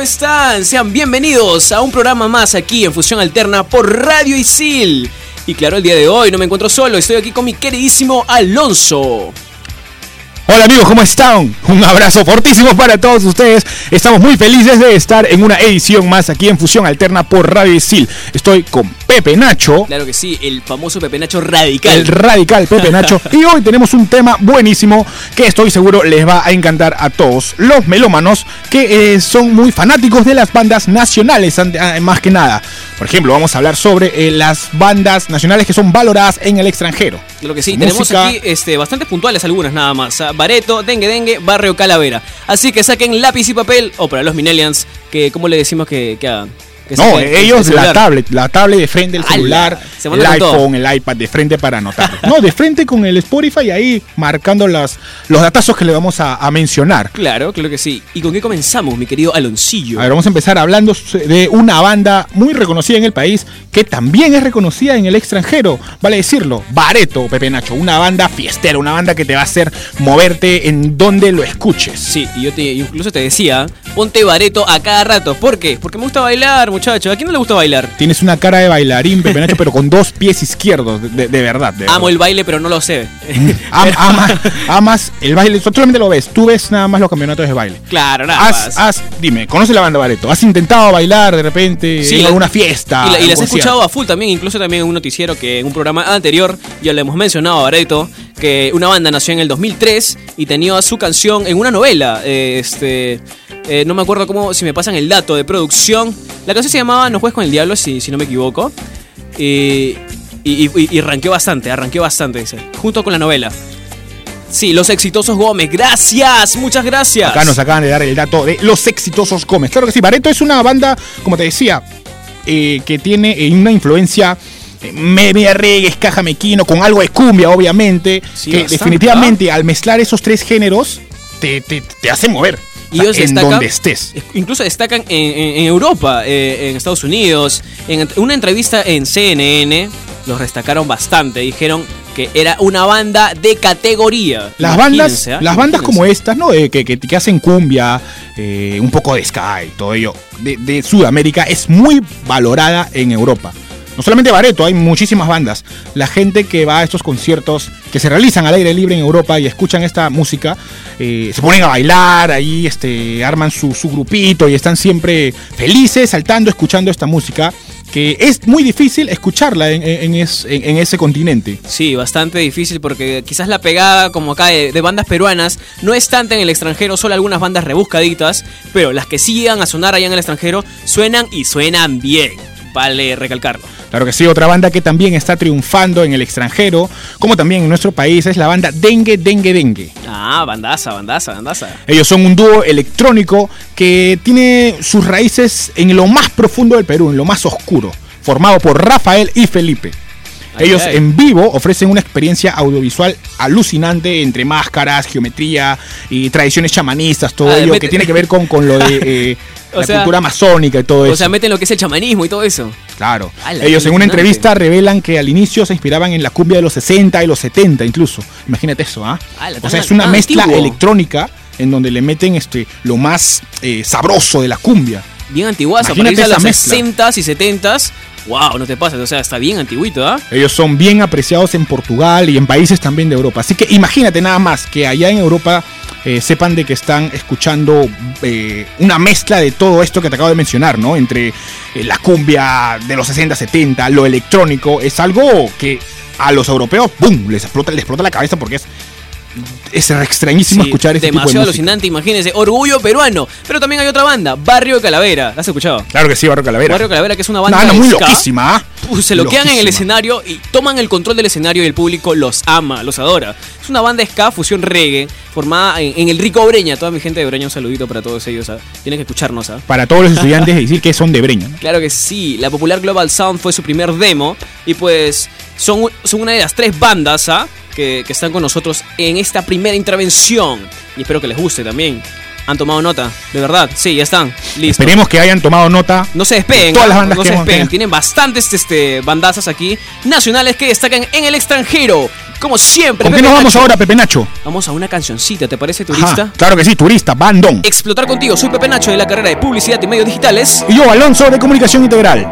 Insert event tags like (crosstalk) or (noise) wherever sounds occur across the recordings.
¿Cómo están? Sean bienvenidos a un programa más aquí en Fusión Alterna por Radio Isil. Y claro, el día de hoy no me encuentro solo, estoy aquí con mi queridísimo Alonso. Hola amigos, ¿cómo están? Un abrazo fortísimo para todos ustedes. Estamos muy felices de estar en una edición más aquí en Fusión Alterna por Radio Isil. Estoy con Pepe Nacho. Claro que sí, el famoso Pepe Nacho radical. El radical Pepe (laughs) Nacho. Y hoy tenemos un tema buenísimo que estoy seguro les va a encantar a todos los melómanos que eh, son muy fanáticos de las bandas nacionales, ah, más que nada. Por ejemplo, vamos a hablar sobre eh, las bandas nacionales que son valoradas en el extranjero. Claro que sí, tenemos aquí este, bastante puntuales algunas nada más. Ah, Bareto, Dengue Dengue, Barrio Calavera. Así que saquen lápiz y papel, o para los Minelians, que ¿cómo le decimos que, que hagan? Que No, el- ellos el la tablet, la tablet de frente, el celular, el iPhone, el iPad de frente para anotar. No, de frente con el Spotify ahí marcando las, los datazos que le vamos a, a mencionar. Claro, claro que sí. ¿Y con qué comenzamos, mi querido Aloncillo? A ver, vamos a empezar hablando de una banda muy reconocida en el país que también es reconocida en el extranjero, vale decirlo, Bareto, Pepe Nacho, una banda fiestera, una banda que te va a hacer moverte en donde lo escuches. Sí, y yo te, incluso te decía, ponte bareto a cada rato. ¿Por qué? Porque me gusta bailar, muchacho. ¿A quién no le gusta bailar? Tienes una cara de bailarín, Pepe Nacho, pero con dos pies izquierdos, de, de verdad. de Amo verdad. el baile, pero no lo sé. Am- ama- amas el baile, solamente lo ves, tú ves nada más los campeonatos de baile. claro, nada Has, más. has- dime, ¿conoce la banda Bareto? ¿Has intentado bailar de repente Sí, en la- alguna fiesta? Y, la- y las he escuchado a full también, incluso también en un noticiero que en un programa anterior ya le hemos mencionado a Bareto, que una banda nació en el 2003 y tenía su canción en una novela. eh, este, eh, no me acuerdo cómo, si me pasan el dato de producción. La canción se llamaba No juegues con el diablo, si, si no me equivoco. Y, y, y, ranqueó bastante, arranqueó bastante, dice, junto con la novela. Sí, Los Exitosos Gómez, gracias, muchas gracias. Acá nos acaban de dar el dato de los exitosos Gómez. Claro que sí, Bareto es una banda, como te decía, eh, que tiene una influencia media reggae, caja mequino, con algo de cumbia, obviamente. Sí, que bastante, definitivamente al mezclar esos tres géneros te, te, te hace mover. Y ellos en destacan- donde estés. Incluso destacan en, en- en Europa, eh, en Estados Unidos. En una entrevista en CNN los destacaron bastante. Dijeron que era una banda de categoría. Las bandas, ¿ah? las bandas como estas, ¿no? Eh, que, que- que hacen cumbia, eh, un poco de sky, todo ello, de, de Sudamérica, es muy valorada en Europa. No solamente Bareto, hay muchísimas bandas. La gente que va a estos conciertos que se realizan al aire libre en Europa y escuchan esta música, eh, se ponen a bailar, ahí este, arman su, grupito y están siempre felices, saltando, escuchando esta música, que es muy difícil escucharla en, en- en es- en- en ese continente. Sí, bastante difícil porque quizás la pegada como acá de, de bandas peruanas no es tanta en el extranjero, solo algunas bandas rebuscaditas, pero las que sí a sonar allá en el extranjero suenan y suenan bien. Vale recalcarlo. Claro que sí, otra banda que también está triunfando en el extranjero, como también en nuestro país, es la banda Dengue Dengue Dengue. Ah, bandaza, bandaza, bandaza. Ellos son un dúo electrónico que tiene sus raíces en lo más profundo del Perú, en lo más oscuro, formado por Rafael y Felipe. Ellos ay. en vivo ofrecen una experiencia audiovisual alucinante entre máscaras, geometría y tradiciones chamanistas, todo Ah, ello mete- que tiene que ver con, con lo de (laughs) eh, la sea- cultura amazónica y todo eso. O sea, meten lo que es el chamanismo y todo eso. Claro. ¡Hala, Ellos en una entrevista revelan que al inicio se inspiraban en la cumbia de los 60 y los 70 incluso. Imagínate eso, ¿ah? ¡Hala, O sea, es una mezcla antiguo! electrónica en donde le meten este lo más eh, sabroso de la cumbia. Bien antiguazo, para Imagínate irse a los mezcla. 60s y 70s. Wow, no te pases, o sea, está bien antiguito, ¿ah? Ellos son bien apreciados en Portugal y en países también de Europa. Así que imagínate nada más que allá en Europa eh, sepan de que están escuchando eh, una mezcla de todo esto que te acabo de mencionar, ¿no? Entre eh, la cumbia de los 60, 70, lo electrónico. Es algo que a los europeos, ¡boom!, les explota, les explota la cabeza porque es, es extrañísimo Sí, escuchar este tipo de demasiado música. alucinante, imagínense. Orgullo peruano. Pero también hay otra banda, Barrio de Calavera. ¿La has escuchado? Claro que sí, Barrio Calavera. Barrio Calavera, que es una banda, muy ska. loquísima, ¿ah? Se loquean en el escenario y toman el control del escenario y el público los ama, los adora. Es una banda ska, fusión reggae, formada en, en el Rico Breña. Toda mi gente de Breña, un saludito para todos ellos. ¿ah? Tienen que escucharnos. ¿ah? Para todos los (laughs) estudiantes decir que son de Breña. ¿no? Claro que sí, la popular Global Sound fue su primer demo y pues son, son una de las tres bandas ¿ah? Que, que están con nosotros en esta primera intervención y espero que les guste también. ¿Han tomado nota? De verdad, sí, ya están. Listo. Esperemos que hayan tomado nota. No se despeguen, Todas las ¿ah? bandas no que se hemos- despeguen. Tienen bastantes este, bandazas aquí nacionales que destacan en el extranjero. Como siempre. ¿Con qué Pepe nos vamos Nacho. ahora, Pepe Nacho? Vamos a una cancioncita, ¿te parece, Ajá, turista? claro que sí, turista, bandón. Explotar contigo, soy Pepe Nacho de la carrera de Publicidad y Medios Digitales. Y yo, Alonso, de Comunicación Integral.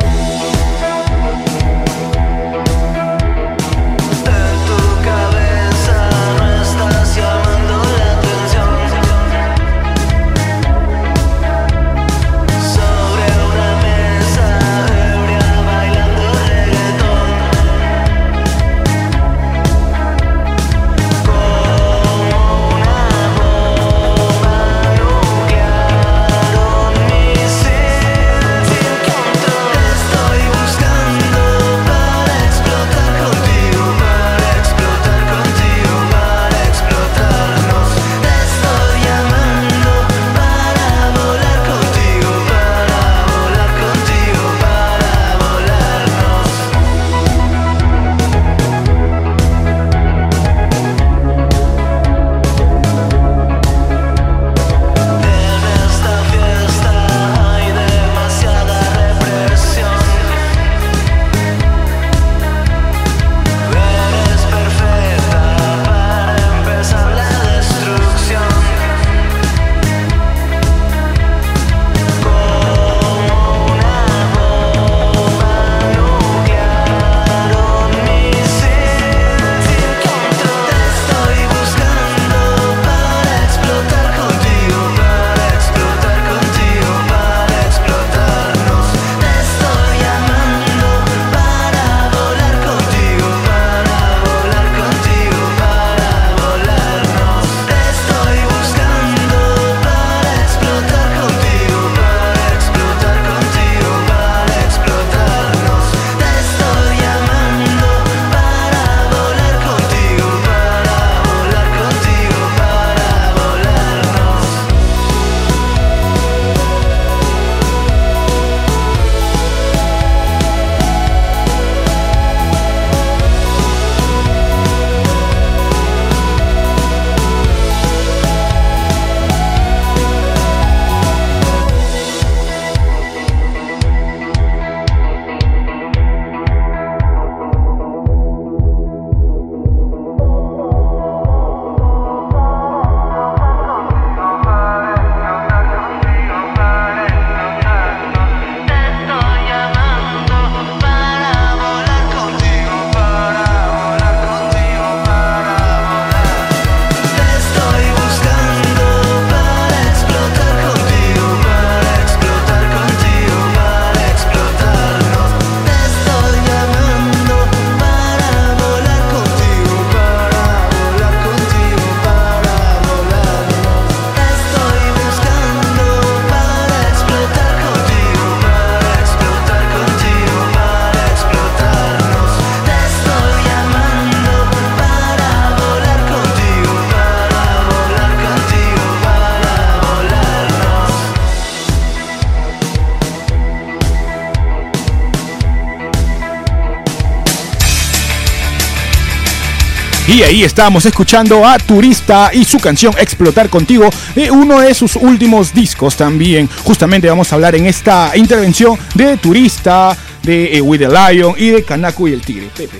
Ahí estábamos escuchando a Turista y su canción Explotar contigo, de uno de sus últimos discos también. Justamente vamos a hablar en esta intervención de Turista, de eh, With the Lion y de Kanako y el Tigre. Pepe.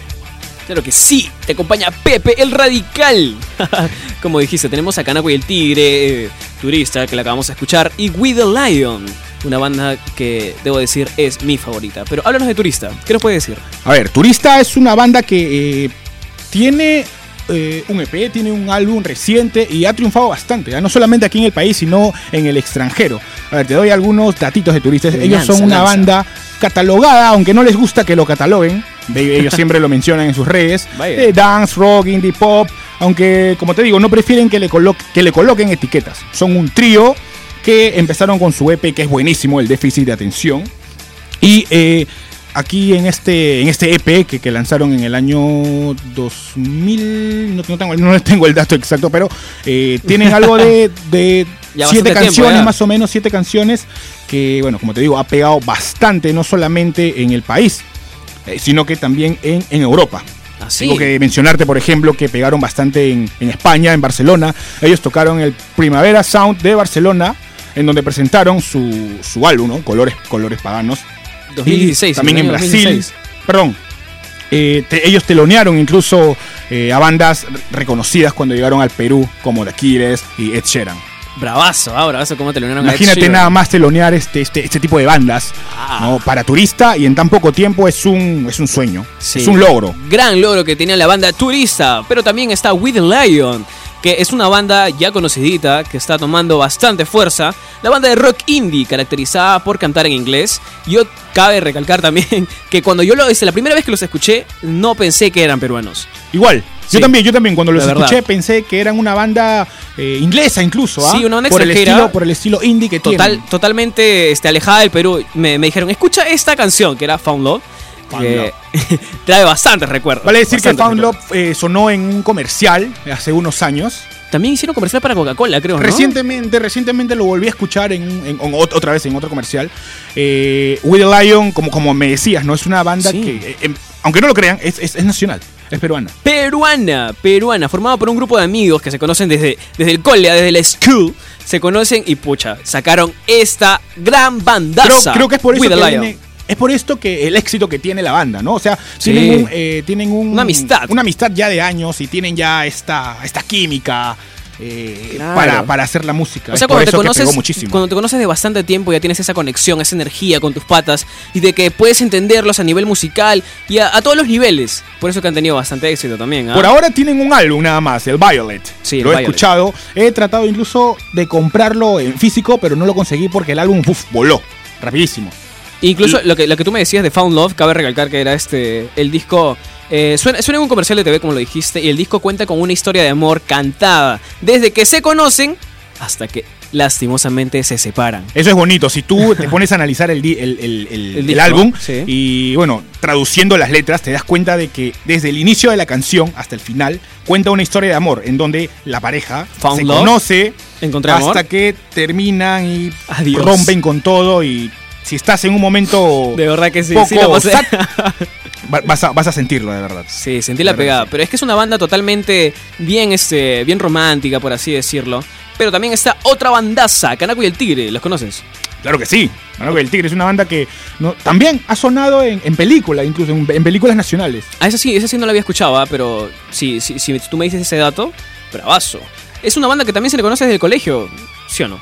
Claro que sí, te acompaña Pepe el Radical. (laughs) Como dijiste, tenemos a Kanako y el Tigre, eh, turista, que la acabamos de escuchar, y We the Lion, una banda que debo decir es mi favorita. Pero háblanos de turista, ¿qué nos puede decir? A ver, Turista es una banda que eh, tiene eh, un EP, tiene un álbum reciente y ha triunfado bastante, ¿ya? no solamente aquí en el país, sino en el extranjero. A ver, te doy algunos datitos de Turistas. Ellos son una lanza. banda catalogada, aunque no les gusta que lo cataloguen. de- Ellos siempre lo mencionan en sus redes. (laughs) De dance, rock, indie pop. Aunque, como te digo, no prefieren que le, que le coloquen etiquetas. Son un trío que empezaron con su EP, que es buenísimo, el déficit de atención. Y eh, aquí en este, en este EP que, que lanzaron en el año 2000, no, no tengo, no tengo el dato exacto, pero eh, tienen algo de, (laughs) de siete tiempo, canciones, más o menos siete canciones, que bueno, como te digo, ha pegado bastante, no solamente en el país, eh, sino que también en, en Europa. Así. Tengo que mencionarte, por ejemplo, que pegaron bastante en, en España, en Barcelona. Ellos tocaron el Primavera Sound de Barcelona, en donde presentaron su, su álbum, ¿no? Colores, Colores Paganos. 2016. Y también en Brasil. 2016. Perdón. Eh, te- ellos telonearon incluso eh, a bandas re- reconocidas cuando llegaron al Perú, como The Killers y Ed Sheeran. Bravazo, ah, bravazo, cómo te a Ed Imagínate Sheeran. nada más telonear este, este, este tipo de bandas Ah. ¿no? para turista y en tan poco tiempo es un, es un sueño, Sí. es un logro. Gran logro que tenía la banda Turista, pero también está With the Lion, que es una banda ya conocidita que está tomando bastante fuerza. La banda de rock indie, caracterizada por cantar en inglés. Yo cabe recalcar también (laughs) que cuando yo lo desde la primera vez que los escuché, no pensé que eran peruanos. Igual, Sí. yo también, yo también cuando los escuché pensé que eran una banda eh, inglesa incluso, ¿ah? Sí, una banda por el estilo, por el estilo indie que Total, tienen. totalmente este, alejada del Perú. Me, me dijeron, escucha esta canción, que era Found Love. Que (laughs) trae bastantes recuerdos. Vale decir que Found. Love eh, sonó en un comercial hace unos años. También hicieron comercial para Coca-Cola, creo, ¿no? Recientemente, recientemente lo volví a escuchar en, otra vez en otro comercial. Eh, With the Lion, como, como me decías, ¿no? Es una banda Sí. que, eh, em, aunque no lo crean, es, es- es nacional, es peruana. peruana, peruana, formada por un grupo de amigos que se conocen desde, desde el cole, desde la school, se conocen y pucha, sacaron esta gran Creo, bandaza. creo que es por eso With que the Lion. viene- es por esto que el éxito que tiene la banda, ¿no? O sea, Sí. tienen, un, eh, tienen un- Una amistad. Una amistad ya de años y tienen ya esta, esta química eh, Claro. para, para hacer la música. O sea, Es cuando te, conoces, muchísimo. cuando te conoces de bastante tiempo ya tienes esa conexión, esa energía con tus patas y de que puedes entenderlos a nivel musical y a, a todos los niveles. Por eso que han tenido bastante éxito también. ¿ah? Por ahora tienen un álbum nada más, el Violet. Sí, el lo he Violet. escuchado. He tratado incluso de comprarlo en físico, pero no lo conseguí porque el álbum uf, voló. Rapidísimo. Incluso lo, que, lo que tú me decías de Found Love, cabe recalcar que era este el disco. eh, suena, suena en un comercial de TV, como lo dijiste, y el disco cuenta con una historia de amor cantada, desde que se conocen hasta que lastimosamente se separan. Eso es bonito. Si tú te (laughs) pones a analizar el, el, el- disco, álbum sí. y, bueno, traduciendo las letras, te das cuenta de que desde el inicio de la canción hasta el final cuenta una historia de amor en donde la pareja Found se love. conoce hasta amor. que terminan y Adiós. rompen con todo. Y si estás en un momento De verdad que sí, poco sí (laughs) vas, a, vas a sentirlo, de verdad. Sí, sentí la pegada. sí. Pero es que es una banda totalmente bien, este, bien romántica, por así decirlo. Pero también está otra bandaza, Canaco y el Tigre, ¿los conoces? Claro que sí. Claro que el Tigre es una banda que no, también ha sonado en, en películas, incluso en, en películas nacionales. Ah, esa sí, esa sí no la había escuchado, ah, pero sí, sí, si tú me dices ese dato, bravazo. Es una banda que también se le conoce desde el colegio, ¿sí o no?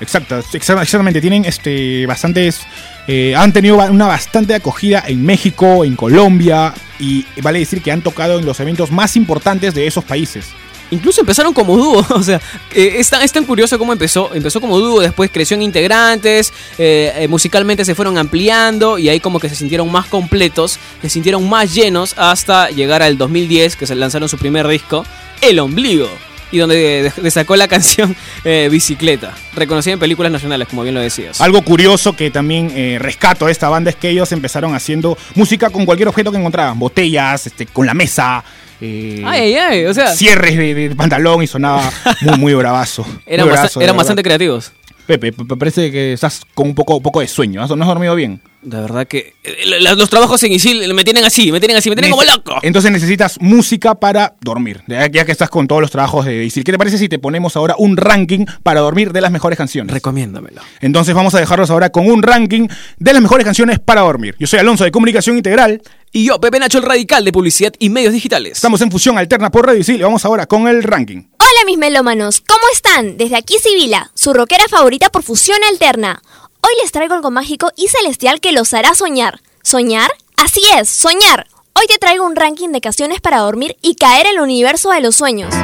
Exacto, exa- exactamente. Tienen este bastantes. eh, han tenido una bastante acogida en México, en Colombia. Y vale decir que han tocado en los eventos más importantes de esos países. Incluso empezaron como dúo, (laughs) o sea, eh, es, tan, es tan curioso cómo empezó. Empezó como dúo, después creció en integrantes, eh, eh, musicalmente se fueron ampliando y ahí como que se sintieron más completos, se sintieron más llenos hasta llegar al 2010 que se lanzaron su primer disco, El Ombligo, y donde de- destacó la (laughs) canción eh, Bicicleta, reconocida en películas nacionales, como bien lo decías. Algo curioso que también eh, rescato de esta banda es que ellos empezaron haciendo música con cualquier objeto que encontraban. Botellas, este, con la mesa. eh, Ay, ay, ay, o sea, cierres de, de pantalón y sonaba muy, muy bravazo. (laughs) eran, Muy bravazo, bastante creativos. Pepe, parece que estás con un poco, poco de sueño. ¿has- ¿No has dormido bien? De verdad que eh, la- los trabajos en Isil me tienen así, me tienen así, me tienen como loco. Entonces necesitas música para dormir. Ya, ya que estás con todos los trabajos de Isil. ¿Qué te parece si te ponemos ahora un ranking para dormir de las mejores canciones? Recomiéndamelo. Entonces vamos a dejarlos ahora con un ranking de las mejores canciones para dormir. Yo soy Alonso de Comunicación Integral. Y yo, Pepe Nacho, el radical de publicidad y medios digitales. Estamos en Fusión Alterna por Radio Isil y vamos ahora con el ranking. Hola mis melómanos, ¿cómo están? Desde aquí Sibila, su rockera favorita por fusión alterna. Hoy les traigo algo mágico y celestial que los hará soñar. ¿Soñar? Así es, soñar. Hoy te traigo un ranking de canciones para dormir y caer en el universo de los sueños.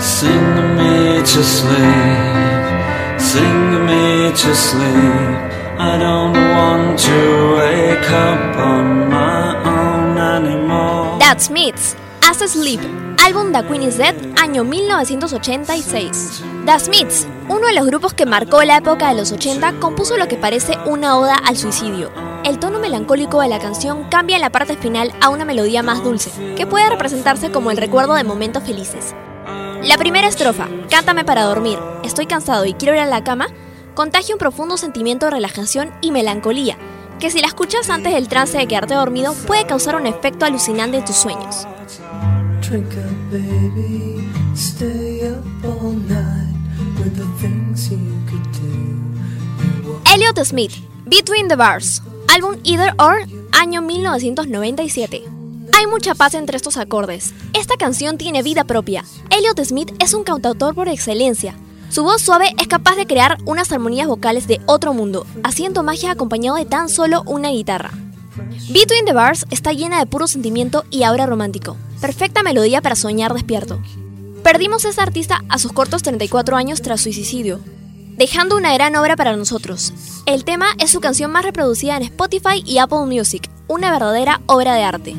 Sing me to sleep, sing me to sleep. I don't want to wake up on my own anymore. That Smiths, As Sleep, álbum The Queen is Dead, año 1986. The Smiths, uno de los grupos que marcó la época de los 80, compuso lo que parece una oda al suicidio. El tono melancólico de la canción cambia en la parte final a una melodía más dulce, que puede representarse como el recuerdo de momentos felices. La primera estrofa, Cántame para dormir, estoy cansado y quiero ir a la cama, contagia un profundo sentimiento de relajación y melancolía, que si la escuchas antes del trance de quedarte dormido puede causar un efecto alucinante en tus sueños. Elliot Smith, Between the Bars, álbum Either Or, año 1997. Hay mucha paz entre estos acordes. Esta canción tiene vida propia. Elliot Smith es un cantautor por excelencia. Su voz suave es capaz de crear unas armonías vocales de otro mundo, haciendo magia acompañado de tan solo una guitarra. Between the Bars está llena de puro sentimiento y aura romántico. Perfecta melodía para soñar despierto. Perdimos a esta artista a sus cortos 34 años tras su suicidio, dejando una gran obra para nosotros. El tema es su canción más reproducida en Spotify y Apple Music, una verdadera obra de arte.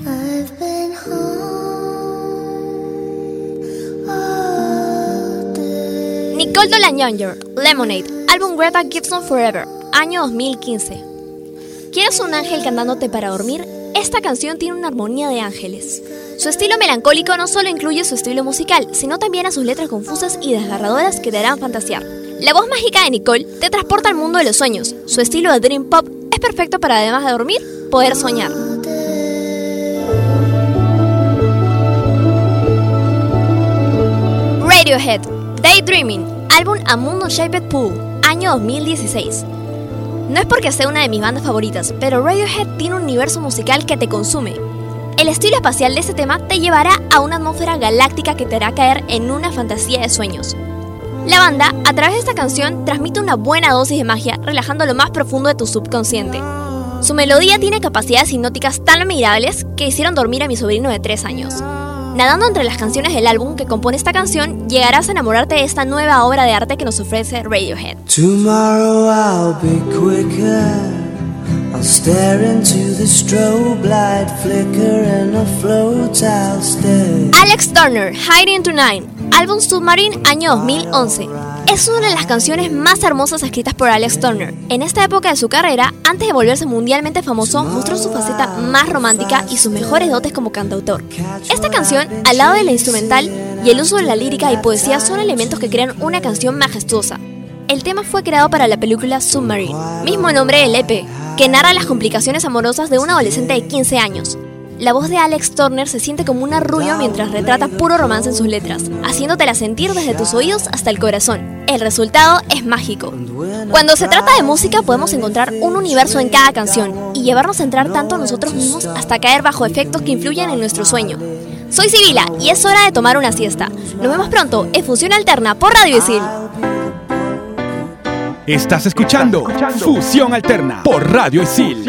Nicole Younger, Lemonade, álbum Greta Gibson Forever, año 2015. ¿Quieres un ángel cantándote para dormir? Esta canción tiene una armonía de ángeles. Su estilo melancólico no solo incluye su estilo musical, sino también a sus letras confusas y desgarradoras que te harán fantasear. La voz mágica de Nicole te transporta al mundo de los sueños. Su estilo de Dream Pop es perfecto para además de dormir, poder soñar. Radiohead, Daydreaming, álbum A Mundo Shaped Pool, año 2016. No es porque sea una de mis bandas favoritas, pero Radiohead tiene un universo musical que te consume. El estilo espacial de este tema te llevará a una atmósfera galáctica que te hará caer en una fantasía de sueños. La banda, a través de esta canción, transmite una buena dosis de magia, relajando lo más profundo de tu subconsciente. Su melodía tiene capacidades hipnóticas tan admirables que hicieron dormir a mi sobrino de 3 años. Nadando entre las canciones del álbum que compone esta canción, llegarás a enamorarte de esta nueva obra de arte que nos ofrece Radiohead. Tomorrow I'll be quicker. I'll stare into the strobe light flicker and afloat I'll stay. Alex Turner, Hiding Tonight, álbum Submarine, año 2011. Es una de las canciones más hermosas escritas por Alex Turner. En esta época de su carrera, antes de volverse mundialmente famoso, mostró su faceta más romántica y sus mejores dotes como cantautor. Esta canción, al lado de la instrumental y el uso de la lírica y poesía, son elementos que crean una canción majestuosa. El tema fue creado para la película Submarine, mismo nombre del EP, que narra las complicaciones amorosas de un adolescente de 15 años. La voz de Alex Turner se siente como un arrullo mientras retrata puro romance en sus letras, haciéndotela sentir desde tus oídos hasta el corazón. El resultado es mágico. Cuando se trata de música podemos encontrar un universo en cada canción y llevarnos a entrar tanto nosotros mismos hasta caer bajo efectos que influyen en nuestro sueño. Soy Sibila y es hora de tomar una siesta. Nos vemos pronto en Fusión Alterna por Radio Isil. Estás escuchando Fusión Alterna por Radio Isil.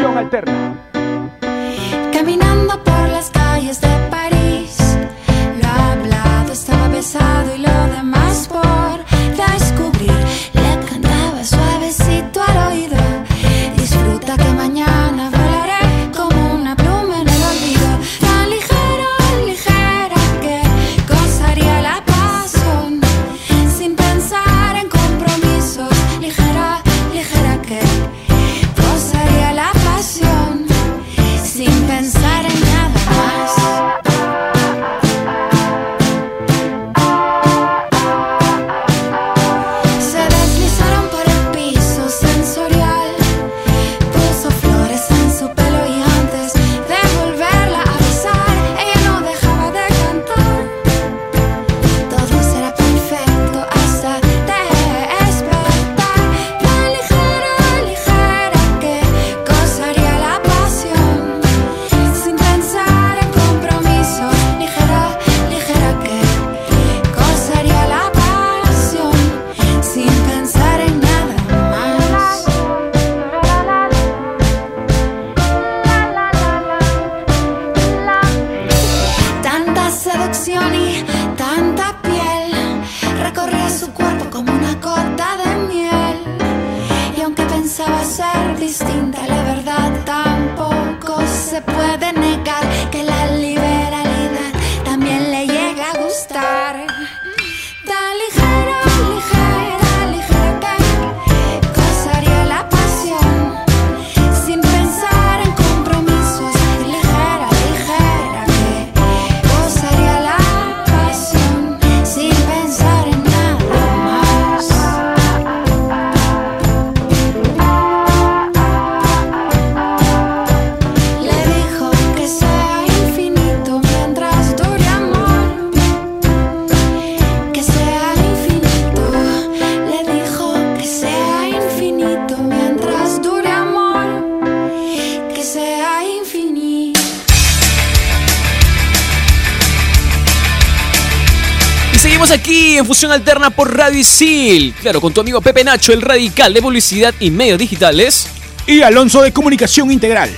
Fusión Alterna por Radio Isil. Claro, con tu amigo Pepe Nacho, el radical de publicidad y medios digitales. Y Alonso de Comunicación Integral.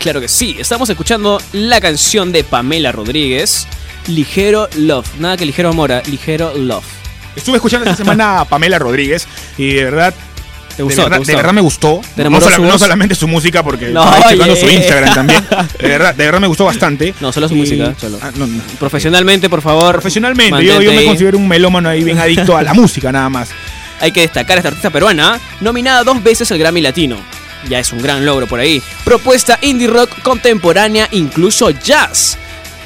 Claro que sí, estamos escuchando la canción de Pamela Rodríguez, Ligero Love. Nada que ligero amor, ligero love. Estuve escuchando esta semana a Pamela Rodríguez y de verdad. ¿Te gustó? de, verdad, ¿Te gustó? de verdad me gustó. ¿Te No, sola- solamente su música, porque No, estaba checando su Instagram también. (laughs) De verdad, de verdad me gustó bastante. No, solo su Y- música, solo. Ah, no. Profesionalmente, por favor. Profesionalmente, yo, yo me considero un melómano ahí bien adicto a la (laughs) música nada más. Hay que destacar a esta artista peruana, nominada dos veces al Grammy Latino. Ya es un gran logro por ahí. Propuesta indie rock contemporánea, incluso jazz.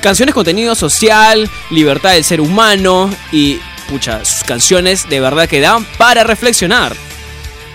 Canciones contenido social, libertad del ser humano y, pucha, sus canciones de verdad que dan para reflexionar.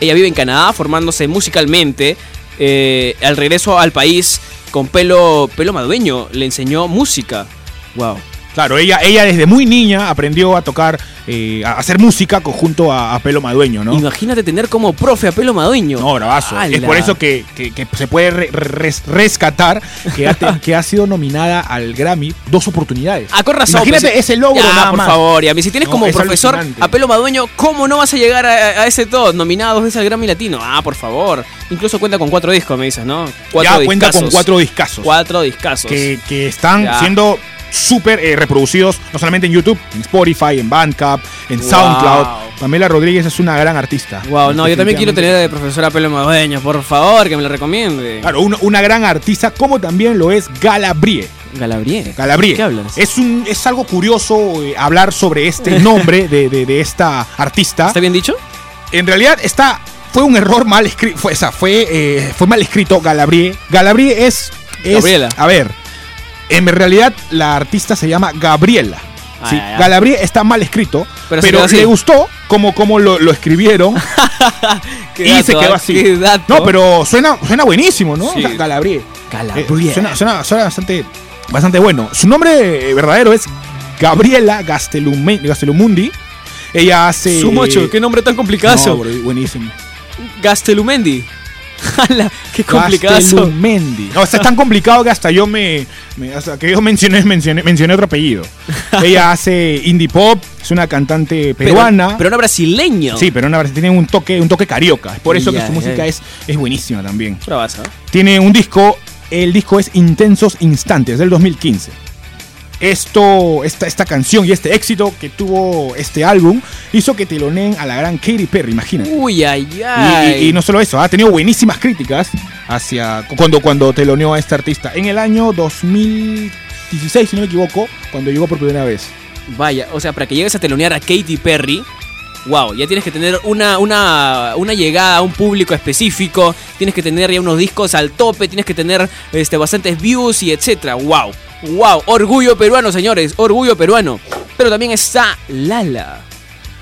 Ella vive en Canadá formándose musicalmente. eh, al regreso al país con pelo, pelo madueño le enseñó música. Wow. Claro, ella, ella desde muy niña aprendió a tocar, eh, a hacer música conjunto a, a Pelo Madueño, ¿no? Imagínate tener como profe a pelo madueño. No, bravazo. Es por eso que, que- que se puede re- res- rescatar que ha, que ha sido nominada al Grammy dos oportunidades. Ah, con razón. Imagínate pues, ese logro ya, nada por más. favor. Y a mí, si tienes No, como es profesor alucinante. a pelo madueño, ¿cómo no vas a llegar a, a ese todo? Nominado dos veces al Grammy Latino. Ah, por favor. Incluso cuenta con cuatro discos, me dices, ¿no? Cuatro ya cuenta con cuatro discazos Cuatro discazos. que, que están Ya. siendo súper eh, reproducidos, no solamente en YouTube, en Spotify, en Bandcamp, en Wow. SoundCloud. Pamela Rodríguez es una gran artista. Wow, no, yo también quiero tener de profesor a pelo madueño. Por favor, que me lo recomiende. Claro, una, una gran artista, como también lo es Galabrie. Galabrie. Galabrie. ¿Qué hablas? Es, un, es algo curioso eh, hablar sobre este (laughs) nombre de, de- de esta artista. ¿Está bien dicho? En realidad está, fue un error mal escrito. Fue, o sea, fue, eh, fue mal escrito Galabrie. Galabrie es, es. Gabriela. A ver. En realidad la artista se llama Gabriela. Ah, ¿sí? está mal escrito. Pero Pero, le gustó como, como lo, lo escribieron. (laughs) Y dato, se quedó ¿ah? así. No, pero suena, suena buenísimo, ¿no? Sí. Ga- Galabrie. Galabrie. Eh, suena, suena- suena bastante, bastante bueno. Su nombre eh, verdadero es Gabriela Gastelume- Gastelumundi. Ella hace. Su mocho, qué nombre tan complicado. No, buenísimo. Gastelumendi. (laughs) Jala, qué complicado. Gastelumendi. No, o sea, es tan complicado que hasta yo me. me- hasta que yo mencioné, mencioné, mencioné otro apellido. (laughs) Ella hace indie pop, es una cantante peruana. Pero no brasileño. sí, pero una, tiene un toque, un toque carioca. Es por eso que su música es, es buenísima también. Bravaza. Tiene un disco, el disco es Intensos Instantes del 2015. Esto, esta, esta canción y este éxito que tuvo este álbum hizo que teloneen a la gran Katy Perry, imagínate. Uy, ay, Y, ay. y- y no solo eso, ha tenido buenísimas críticas hacia cuando, cuando teloneó a este artista. En el año 2016, si no me equivoco, cuando llegó por primera vez. Vaya, o sea, para que llegues a telonear a Katy Perry, wow, ya tienes que tener una, una, una llegada a un público específico, tienes que tener ya unos discos al tope, tienes que tener este, bastantes views y etcétera. Wow, wow, orgullo peruano, señores, orgullo peruano. Pero también está Lala.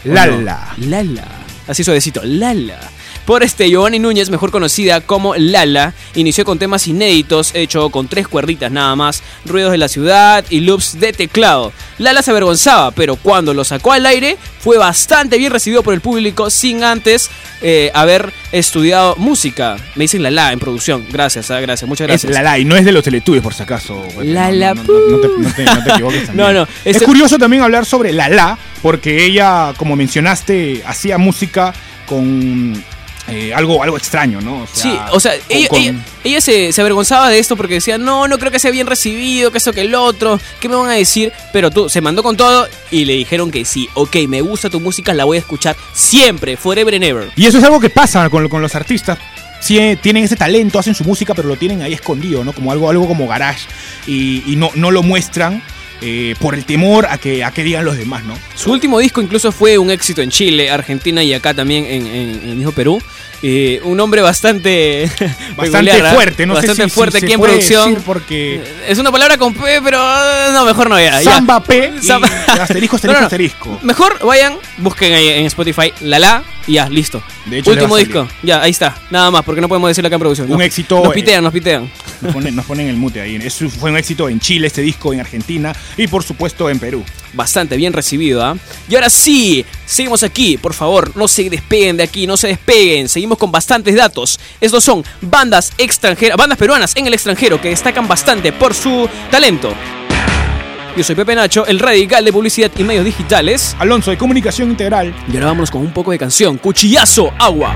Lala. Lala. Así suavecito, Lala. Por este, Giovanni Núñez, mejor conocida como Lala, inició con temas inéditos, hecho con tres cuerditas nada más, ruidos de la ciudad y loops de teclado. Lala se avergonzaba, pero cuando lo sacó al aire, fue bastante bien recibido por el público sin antes eh, haber estudiado música. Me dicen Lala en producción. Gracias, ah, gracias, muchas Es gracias. Lala y no es de los Teletubbies, por si acaso. Lala, No, no, te, no te- no te equivoques (laughs) también. No, no, Es curioso también hablar sobre Lala, porque ella, como mencionaste, hacía música con eh, algo, algo extraño, ¿no? O sea, Sí, o sea, con- ella, con- ella- ella se, se avergonzaba de esto porque decía, no, no creo que sea bien recibido, que eso, que el otro, ¿qué me van a decir? Pero tú, se mandó con todo y le dijeron que sí, ok, me gusta tu música, la voy a escuchar siempre, forever and ever. Y eso es algo que pasa con, con los artistas. Sí, eh, tienen ese talento, hacen su música, pero lo tienen ahí escondido, ¿no? Como algo, algo como garage. Y, y no, no lo muestran eh, por el temor a que, a que digan los demás, ¿no? Su último disco incluso fue un éxito en Chile, Argentina y acá también en, en- en Perú. Eh, un hombre bastante... (laughs) Bastante fuerte, no Bastante sé si, fuerte si aquí se en puede producción. decir porque Es una palabra con P, pero eh, no, mejor no ya. ya. Samba P y (laughs) Samba- asterisco, asterisco, No, no, no. asterisco. Mejor vayan, busquen ahí en Spotify La La y ya, listo. De hecho, Último disco, ya, ahí está. Nada más, porque no podemos decirlo acá en producción. Un éxito, Nos eh, pitean, nos pitean. Nos ponen, nos ponen el mute ahí. Fue un éxito en Chile, este disco, en Argentina y por supuesto en Perú. Bastante bien recibido, ¿ah? Y ahora sí, seguimos aquí. Por favor, no se despeguen de aquí, no se despeguen. Seguimos con bastantes datos. Estos son bandas extranjeras, bandas peruanas en el extranjero que destacan bastante por su talento. Yo soy Pepe Nacho, el radical de publicidad y medios digitales. Alonso de Comunicación Integral. Y ahora vámonos con un poco de canción. Cuchillazo, agua.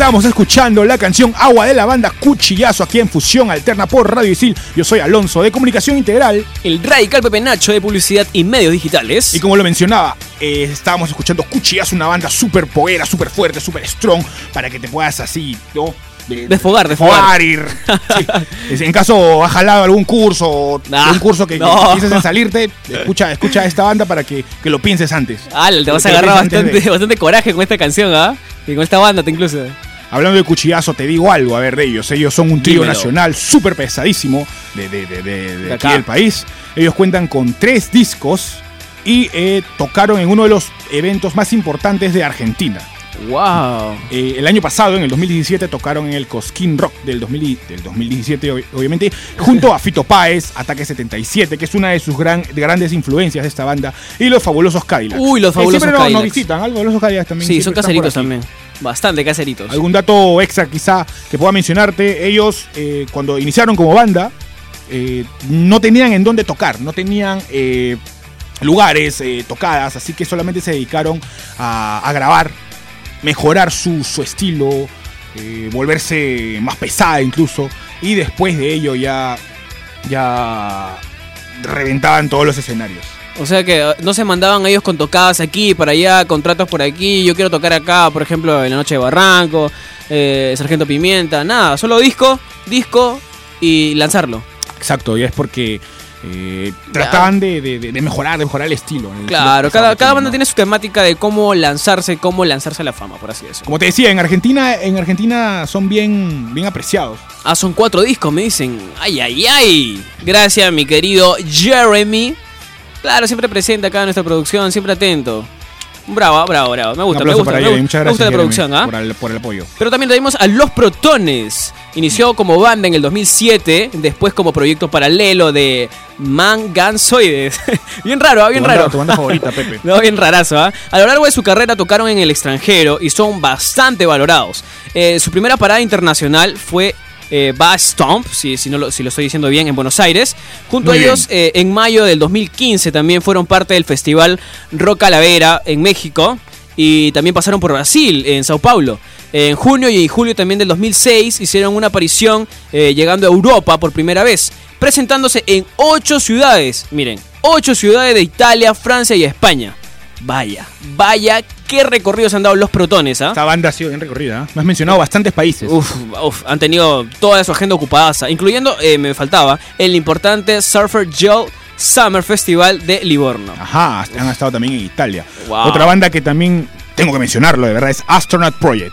Y estamos escuchando la canción Agua de la banda Cuchillazo aquí en Fusión Alterna por Radio Isil. Yo soy Alonso de Comunicación Integral. El radical Pepe Nacho de publicidad y medios digitales. Y como lo mencionaba, eh, estábamos escuchando Cuchillazo, una banda súper poguera, súper fuerte, súper strong, para que te puedas así, ¿no? De- Desfogar, desfogar. ir. (laughs) Sí. En caso has jalado algún curso, o Nah, un curso que, no. en salirte, (laughs) escucha, escucha esta banda para que, que lo pienses antes. Ah, te vas a agarrar bastante, de- (laughs) bastante coraje con esta canción, ¿ah? Y con esta banda te incluso. Hablando de cuchillazo, te digo algo, a ver, de ellos. Ellos son un trío Dímelo. nacional súper pesadísimo de, de, de, de- aquí acá. del país. Ellos cuentan con tres discos y eh, tocaron en uno de los eventos más importantes de Argentina. Wow. Eh, el año pasado, en el 2017, tocaron en el Cosquín Rock del, 2000 y- del 2017, ob- obviamente, junto a Fito Páez, Ataque 77, que es una de sus gran- de grandes influencias de esta banda, y los fabulosos Cadillacs. Uy, los Fabulosos siempre nos- Nos visitan, algo, los Cadillacs también. Sí, siempre son caseritos también. Bastante caseritos. Algún dato extra quizá que pueda mencionarte, ellos eh, cuando iniciaron como banda eh, no tenían en dónde tocar, no tenían eh, lugares, tocadas, así que solamente se dedicaron a, a grabar, mejorar su, su estilo, volverse más pesada incluso, y después de ello ya, ya reventaban todos los escenarios. O sea que eh, no se mandaban ellos con tocadas aquí, para allá, contratos por aquí. Yo quiero tocar acá, por ejemplo, en la noche de Barranco, eh, Sargento Pimienta, nada. Solo disco, disco y lanzarlo. Exacto, y es porque eh, trataban de, de- mejorar, de mejorar el estilo. el Claro, estilo cada, cada banda ¿no? tiene su temática de cómo lanzarse, cómo lanzarse a la fama, por así decirlo. Como te decía, en Argentina, en Argentina son bien, bien apreciados. Ah, son cuatro discos, me dicen. Ay, ay, ay. Gracias, mi querido Jeremy. Claro, siempre presente acá en nuestra producción, siempre atento. Bravo, bravo, bravo. Me gusta, me gusta. para me, Jeremy. Muchas me gracias gusta la producción, ¿ah? por, el, por el apoyo. Pero también tenemos a Los Protones. Inició como banda en el 2007, después como proyecto paralelo de Manganzoides. (laughs) bien raro, ¿ah? bien tu banda, raro. tu banda favorita, (laughs) Pepe. No, bien rarazo, ¿ah? A lo largo de su carrera tocaron en el extranjero y son bastante valorados. Eh, su primera parada internacional fue eh, Bass Stomp, si, si, no lo, si lo estoy diciendo bien, en Buenos Aires. Junto Muy a ellos, eh, en mayo del 2015 también fueron parte del festival Rock Calavera en México. Y también pasaron por Brasil, en Sao Paulo. En junio y julio también del 2006 hicieron una aparición eh, llegando a Europa por primera vez, presentándose en ocho ciudades. Miren, ocho ciudades de Italia, Francia y España. Vaya, vaya, qué recorridos han dado los protones, ¿ah? Esta banda ha sido bien recorrida. ¿eh? Me has mencionado bastantes países. Uf, uf, han tenido toda su agenda ocupada, incluyendo, eh, me faltaba, el importante Surfer Joe Summer Festival de Livorno. Ajá, han estado también en Italia. Wow. Otra banda que también tengo que mencionarlo, de verdad, es Astronaut Project.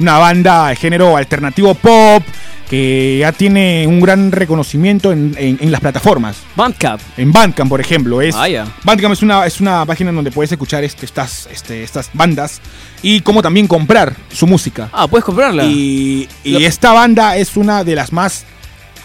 Una banda de género alternativo pop que ya tiene un gran reconocimiento en, en- en las plataformas. Bandcamp. En Bandcamp, por ejemplo. Es, Ah, ya. Bandcamp es una, es una página donde puedes escuchar este- estas, este, estas bandas y cómo también comprar su música. Ah, puedes comprarla. Y, y Lo- esta banda es una de las más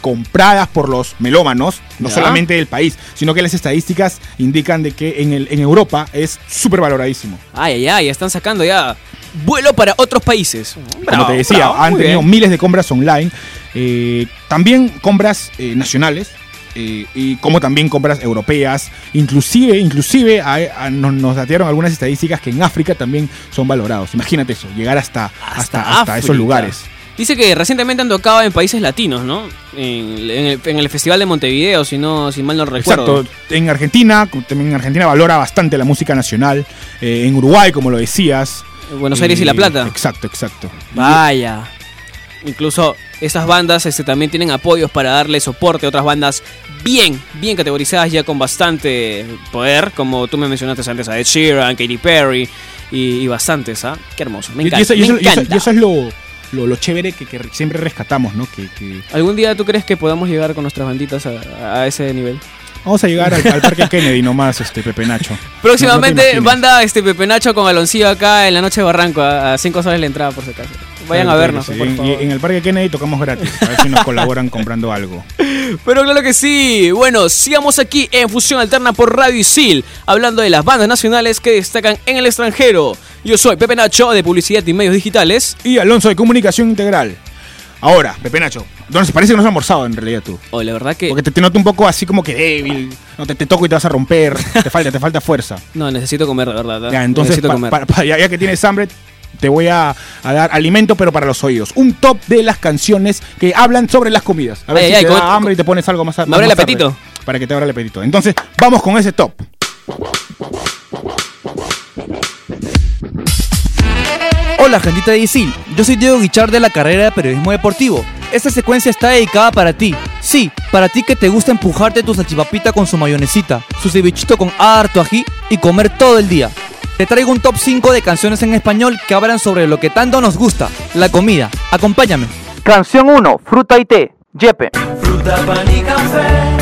compradas por los melómanos, no Ya. solamente del país, sino que las estadísticas indican de que en, el, en Europa es súper valoradísimo. Ay, ay, ay, están sacando ya vuelo para otros países. Como te decía, han tenido miles de compras online, eh, también compras eh, nacionales. eh, y como también compras europeas, inclusive, inclusive a- a- nos, nos datearon algunas estadísticas que en África también son valorados. Imagínate eso, llegar hasta, hasta, hasta esos lugares. Dice que recientemente han tocado en países latinos, ¿no? En, en el, en el Festival de Montevideo, si no, si mal no recuerdo. Exacto. En Argentina, también en Argentina valora bastante la música nacional. Eh, en Uruguay, como lo decías. Buenos Aires y La Eh, Plata. Exacto, exacto. Vaya. Incluso esas bandas este, también tienen apoyos para darle soporte a otras bandas bien, bien categorizadas ya con bastante poder, como tú me mencionaste antes a Ed Sheeran, Katy Perry y, y bastantes, ¿ah? Qué hermoso, me y encanta. eso, y me eso- y eso- y eso es lo, lo, lo chévere que, que siempre rescatamos, ¿no? Que, que ¿Algún día tú crees que podamos llegar con nuestras banditas a, a ese nivel? vamos a llegar al, al Parque Kennedy nomás, este Pepe Nacho. (laughs) Próximamente, No- no banda este Pepe Nacho con Aloncillo acá en la noche de Barranco, a 5 soles la entrada por si acaso. Vayan a vernos, sí. por En- favor. y en el Parque Kennedy tocamos gratis. A ver si nos colaboran comprando algo. (laughs) Pero claro que sí. Bueno, sigamos aquí en Fusión Alterna por Radio Isil, hablando de las bandas nacionales que destacan en el extranjero. Yo soy Pepe Nacho de Publicidad y Medios Digitales. Y Alonso de Comunicación Integral. Ahora, Pepe Nacho, no, parece que no has almorzado en realidad tú. Oh, la verdad que Porque te, te noto un poco así como que débil. No, te, te toco y te vas a romper. te falta, te falta fuerza. (laughs) no necesito comer, de verdad. ¿eh? Ya, entonces, necesito pa- comer. pa- pa- ya, ya que tienes hambre, te voy a, a dar alimento, pero para los oídos. Un top de las canciones que hablan sobre las comidas. A ver Ay, si ay, te con- da hambre y te pones algo más Me abre el tarde, apetito. Para que te abra el apetito. Entonces, vamos con ese top. Hola, gentita de Isil. Yo soy Diego Guichard de la carrera de Periodismo Deportivo. Esta secuencia está dedicada para ti. Sí, para ti que te gusta empujarte tu salchipapita con su mayonesita, su cevichito con harto ají y comer todo el día. Te traigo un top 5 de canciones en español que hablan sobre lo que tanto nos gusta, la comida. Acompáñame. Canción 1, fruta y té, Yepe. Fruta, pan y café,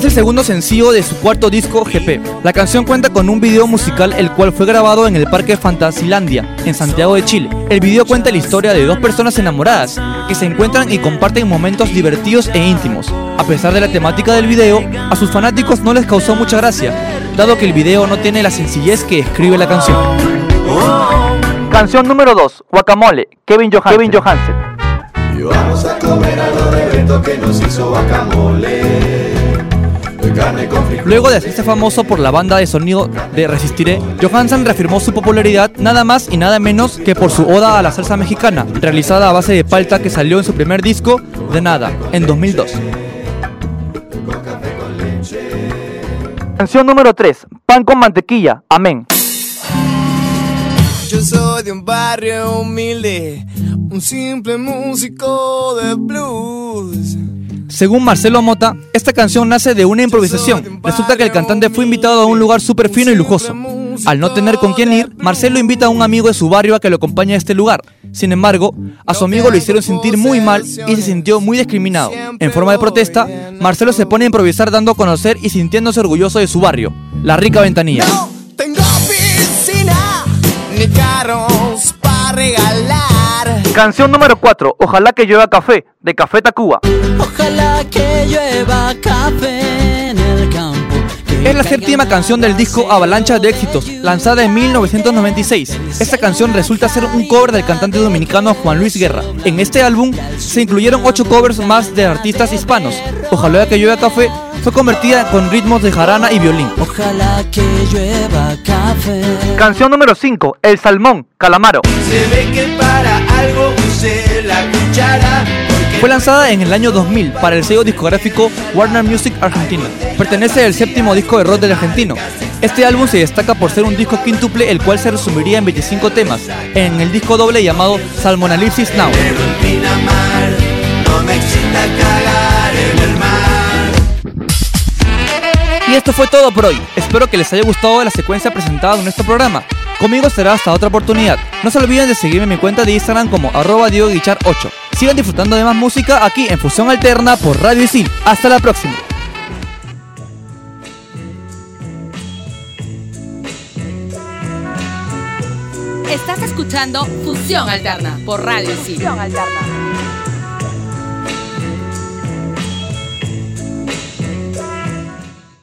Es el segundo sencillo de su cuarto disco GP. La canción cuenta con un video musical el cual fue grabado en el Parque Fantasilandia, en Santiago de Chile. El video cuenta la historia de dos personas enamoradas que se encuentran y comparten momentos divertidos e íntimos. A pesar de la temática del video, a sus fanáticos no les causó mucha gracia, dado que el video no tiene la sencillez que escribe la canción. Canción número 2, Guacamole, Kevin Johansen. Kevin Johansen. Y vamos a comer algo de Beto que nos hizo guacamole. Luego de hacerse famoso por la banda de sonido de Resistiré, Johansen reafirmó su popularidad nada más y nada menos que por su oda a la salsa mexicana, realizada a base de palta que salió en su primer disco, De Nada, en 2002. Canción número 3, Pan con mantequilla, Amén. Yo soy de un barrio humilde, un simple músico de blues. Según Marcelo Mota, esta canción nace de una improvisación. Resulta que el cantante fue invitado a un lugar súper fino y lujoso. Al no tener con quién ir, Marcelo invita a un amigo de su barrio a que lo acompañe a este lugar. Sin embargo, a su amigo lo hicieron sentir muy mal y se sintió muy discriminado. En forma de protesta, Marcelo se pone a improvisar dando a conocer y sintiéndose orgulloso de su barrio, la rica ventanilla. No tengo piscina ni carros para regalar. Canción número 4, Ojalá que llueva café, de Café Tacuba. Ojalá que llueva café. Es la séptima canción del disco Avalancha de Éxitos, lanzada en 1996. Esta canción resulta ser un cover del cantante dominicano Juan Luis Guerra. En este álbum se incluyeron ocho covers más de artistas hispanos. Ojalá que llueva café fue convertida con ritmos de jarana y violín. Ojalá que llueva café. Canción número 5, El Salmón, Calamaro. Se ve que para algo use la cuchara. Fue lanzada en el año 2000 para el sello discográfico Warner Music Argentina. Pertenece al séptimo disco de rock del argentino. Este álbum se destaca por ser un disco quíntuple el cual se resumiría en 25 temas, en el disco doble llamado Salmonalipsis Now. Y esto fue todo por hoy. Espero que les haya gustado la secuencia presentada en nuestro programa. Conmigo será hasta otra oportunidad. No se olviden de seguirme en mi cuenta de Instagram como arroba 8 Sigan disfrutando de más música aquí en Fusión Alterna por Radio Isil. Hasta la próxima. Estás escuchando Fusión Alterna por Radio Isil.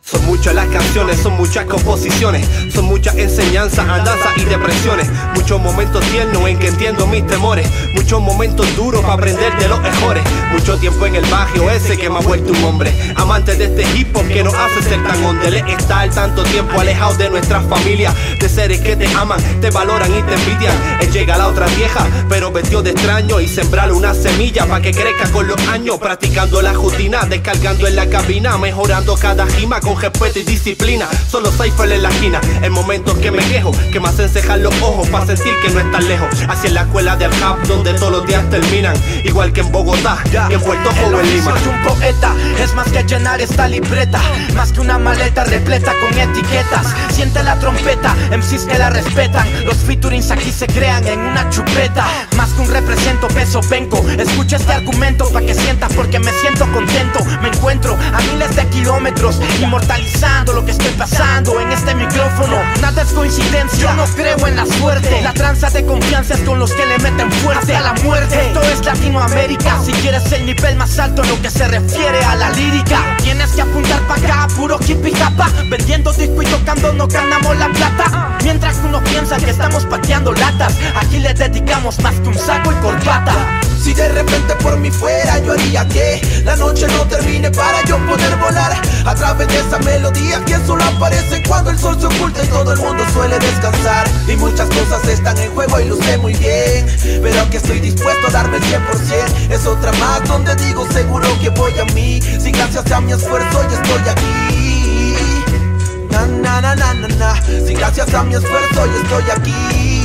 Son muchas las canciones, son muchas composiciones, son muchas enseñanzas, andanzas y depresiones. Muchos momentos tiernos en que entiendo mis temores, muchos momentos duros para aprender de los mejores. Mucho tiempo en el barrio ese que me ha vuelto un hombre. Amante de este hip hop que nos hace ser tan onde le estar tanto tiempo alejado de nuestras familias, de seres que te aman, te valoran y te envidian. Él llega la otra vieja, pero vestido de extraño y sembrarle una semilla para que crezca con los años, practicando la rutina, descargando en la cabina, mejorando cada rima con respeto y disciplina. Solo Cypher en la esquina, en momentos que me quejo, que me hacen cejar los ojos para sentir que no estás lejos. Hacia la escuela del rap donde todos los días terminan, igual que en Bogotá, y en Puerto Rico, en Lima. de un poeta es más que llenar esta libreta, más que una maleta repleta con etiquetas. Siente la trompeta, MCs que la respetan. Los featurings aquí se crean en una chupeta. Más que un represento, peso vengo. Escucha este argumento pa' que sientas porque me siento contento. Me encuentro a miles de kilómetros, inmortalizando lo que estoy pasando en este micrófono. Nada es coincidencia, yo no creo en la suerte. La tranza de confianza es con los que le meten fuerte a la muerte. Esto es Latinoamérica. Si quieres el nivel más alto en lo que se refiere a la lírica, tienes que apuntar pa' acá, puro hippie japa. Vendiendo disco y tocando no ganamos la plata. Mientras uno piensa que estamos pateando latas, aquí le dedicamos más que un saco y corbata. Si de repente por mí fuera, yo haría que la noche no termine para yo poder volar a través de esa melodía que solo aparece cuando el sol se oculta y todo el mundo suele descansar. Y muchas cosas están en juego y lo sé muy bien, pero aquí estoy dispuesto a darme el 100%. Es otra más donde digo seguro que voy a mí. Si gracias a mi esfuerzo ya estoy aquí. Na na na na na na. Si gracias a mi esfuerzo ya estoy aquí.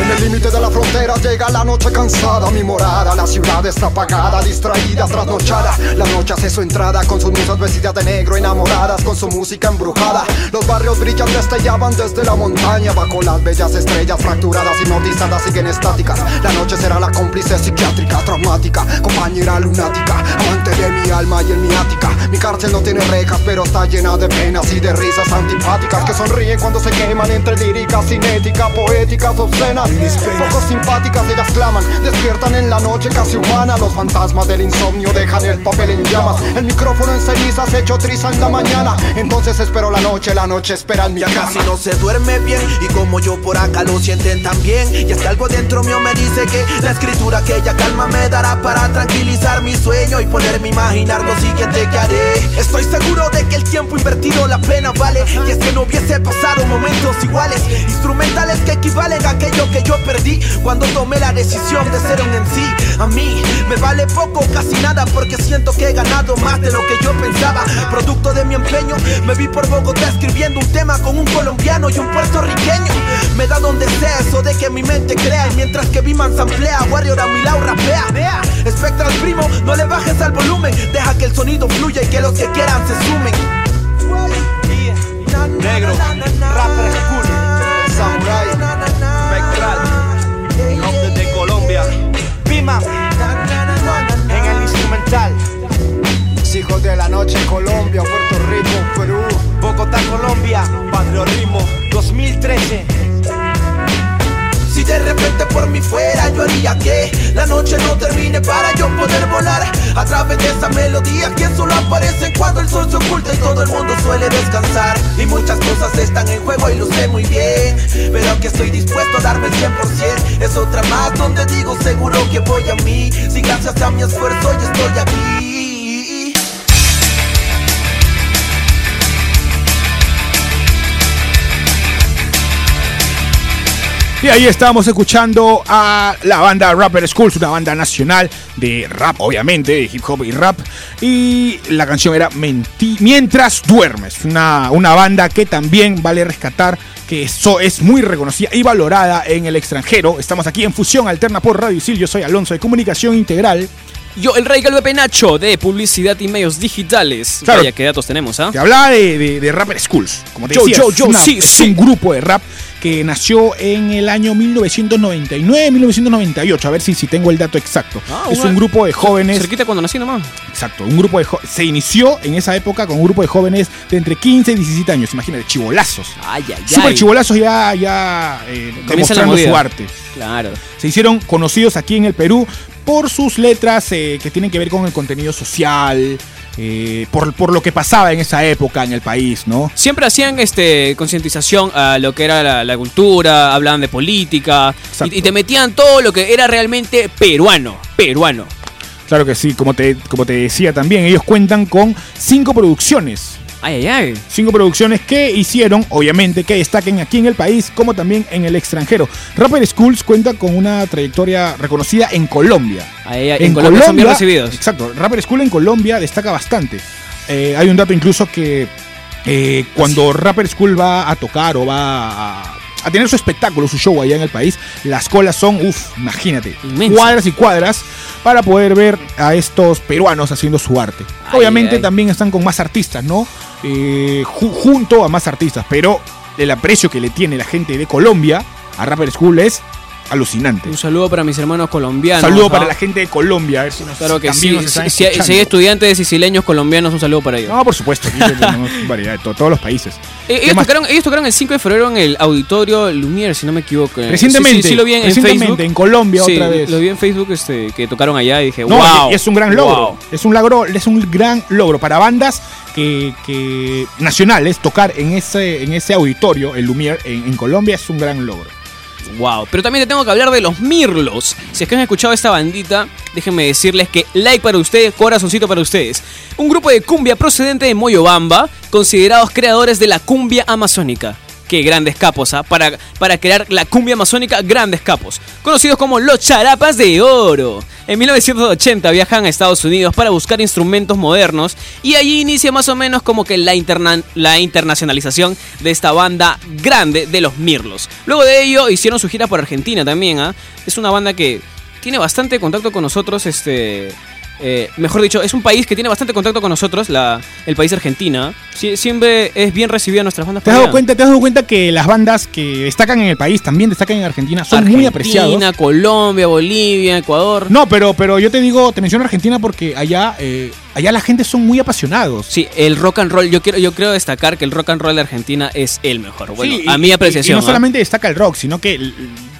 En el límite de la frontera llega la noche cansada, mi morada, la ciudad está apagada, distraída, trasnochada. La noche hace su entrada con sus musas vestidas de negro, enamoradas con su música embrujada. Los barrios brillan, destellaban desde la montaña, bajo las bellas estrellas fracturadas, hipnotizadas, siguen estáticas. La noche será la cómplice psiquiátrica, traumática, compañera lunática, amante de mi alma y en mi ática. Mi cárcel no tiene rejas, pero está llena de penas y de risas antipáticas que sonríen cuando se queman entre líricas, cinética, poéticas, obscenas. Poco simpáticas, ellas claman, despiertan en la noche casi humana. Los fantasmas del insomnio dejan el papel en llamas. El micrófono en cenizas hecho triza en la mañana. Entonces espero la noche, la noche espera en mi Ya cama. casi no se duerme bien y como yo por acá lo sienten también y que algo dentro mío me dice que la escritura aquella calma me dará para tranquilizar mi sueño y ponerme a imaginar lo siguiente que haré estoy seguro de que el tiempo invertido la pena vale y es que no hubiese pasado momentos iguales instrumentales que equivalen a aquello que yo perdí cuando tomé la decisión de ser un MC a mí me vale poco casi nada porque siento que he ganado más de lo que yo pensaba. Producto de mi empeño me vi por Bogotá escribiendo un tema con un colombiano y un puertorriqueño. Me da donde sea eso de que mi mente crea y mientras que Biman samplea Warrior a mi lado rapea. Spectral primo no le bajes al volumen deja que el sonido fluya y que los que quieran se sumen Negro, rapper cool, samurai, spectral, nombre de Colombia. Pima en el instrumental. Hijos de la noche, Colombia, Puerto Rico, Perú. Bogotá, Colombia, Barrio Ritmo, 2013. Si de repente por mí fuera yo haría que la noche no termine para yo poder volar a través de esa melodía que solo aparece cuando el sol se oculta y todo el mundo suele descansar. Y muchas cosas están en juego y lo sé muy bien pero aunque estoy dispuesto a darme el 100% es otra más donde digo seguro que voy a mí. Si gracias a mi esfuerzo yo estoy aquí Y ahí estábamos escuchando a la banda Rapper Schools, una banda nacional de rap, obviamente, de hip hop y rap. Y la canción era Menti- Mientras duermes, una, una banda que también vale rescatar, que eso es muy reconocida y valorada en el extranjero. Estamos aquí en Fusión Alterna por Radio Isil, yo soy Alonso de Comunicación Integral. Yo, el Rey Calve Penacho de Publicidad y Medios Digitales. Claro. Vaya, qué datos tenemos, ¿ah? Te hablaba de, de- de Rapper Schools. Como te Yo, decía, yo, yo, una- sí, es sí. un grupo de rap que nació en el año 1999-1998. A ver si, si tengo el dato exacto. Ah, es una- un grupo de jóvenes. Cerquita cuando nací nomás. Exacto, un grupo de se inició en esa época con un grupo de jóvenes de entre 15 y 17 años, imagínate, chivolazos. Ay, ay, Super ay. chivolazos ya, ya eh, demostrando su arte. Claro. Se hicieron conocidos aquí en el Perú por sus letras eh, que tienen que ver con el contenido social, eh, por, por lo que pasaba en esa época en el país, ¿no? Siempre hacían este concientización a lo que era la, la cultura, hablaban de política y, y te metían todo lo que era realmente peruano, peruano. Claro que sí, como te, como te decía también, ellos cuentan con cinco producciones. Ay, ay, ay. Cinco producciones que hicieron, obviamente, que destaquen aquí en el país como también en el extranjero. Rapper Schools cuenta con una trayectoria reconocida en Colombia. Ay, ay, en Colombia son bien recibidos. Exacto, Rapper School en Colombia destaca bastante. Eh, hay un dato incluso que eh, cuando Rapper School va a tocar o va a, a tener su espectáculo, su show allá en el país, las colas son, uff, imagínate, cuadras y cuadras para poder ver a estos peruanos haciendo su arte. Ay, Obviamente ay. también están con más artistas, ¿no? Eh, ju- junto a más artistas, pero el aprecio que le tiene la gente de Colombia a Rapper School es alucinante. Un saludo para mis hermanos colombianos. Saludo ajá. para la gente de Colombia, a ver si nos, Claro que sí. Si, si hay, estudiantes sicilianos colombianos, un saludo para ellos. No, por supuesto, aquí tenemos (laughs) variedad de to- todos los países. Eh, ¿Qué ellos, tocaron, ellos tocaron el 5 de febrero en el auditorio Lumière, si no me equivoco. Eh, Recientemente, Sí, sí, sí lo vi en, en recientemente, Facebook. en Colombia Sí, otra vez. Lo vi en Facebook este, que tocaron allá y dije, No, wow. y es un gran logro. wow. Es un logro, es un gran logro para bandas que, que nacionales tocar en ese en ese auditorio, el Lumière en, en Colombia es un gran logro. Wow, pero también te tengo que hablar de los Mirlos. Si es que han escuchado esta bandita, déjenme decirles que like para ustedes, corazoncito para ustedes. Un grupo de cumbia procedente de Moyobamba, considerados creadores de la cumbia amazónica. Qué grandes capos, ¿ah? Para, para crear la cumbia amazónica, grandes capos. Conocidos como los charapas de oro. En 1980 viajan a Estados Unidos para buscar instrumentos modernos y allí inicia más o menos como que la, interna- la internacionalización de esta banda grande de los Mirlos. Luego de ello hicieron su gira por Argentina también, ¿ah? Es una banda que tiene bastante contacto con nosotros, este... eh, mejor dicho, es un país que tiene bastante contacto con nosotros, la, el país Argentina. Sie- siempre es bien recibida nuestras bandas. ¿Te has dado allá. cuenta, te has dado cuenta que las bandas que destacan en el país también destacan en Argentina? Son muy apreciados. Argentina, Colombia, Bolivia, Ecuador. No, pero, pero yo te digo, te menciono Argentina porque allá, eh, allá la gente son muy apasionados. Sí, el rock and roll, yo quiero, yo creo destacar que el rock and roll de Argentina es el mejor. Bueno, Sí, a y- mi apreciación. Y, no ¿ah? solamente destaca el rock, sino que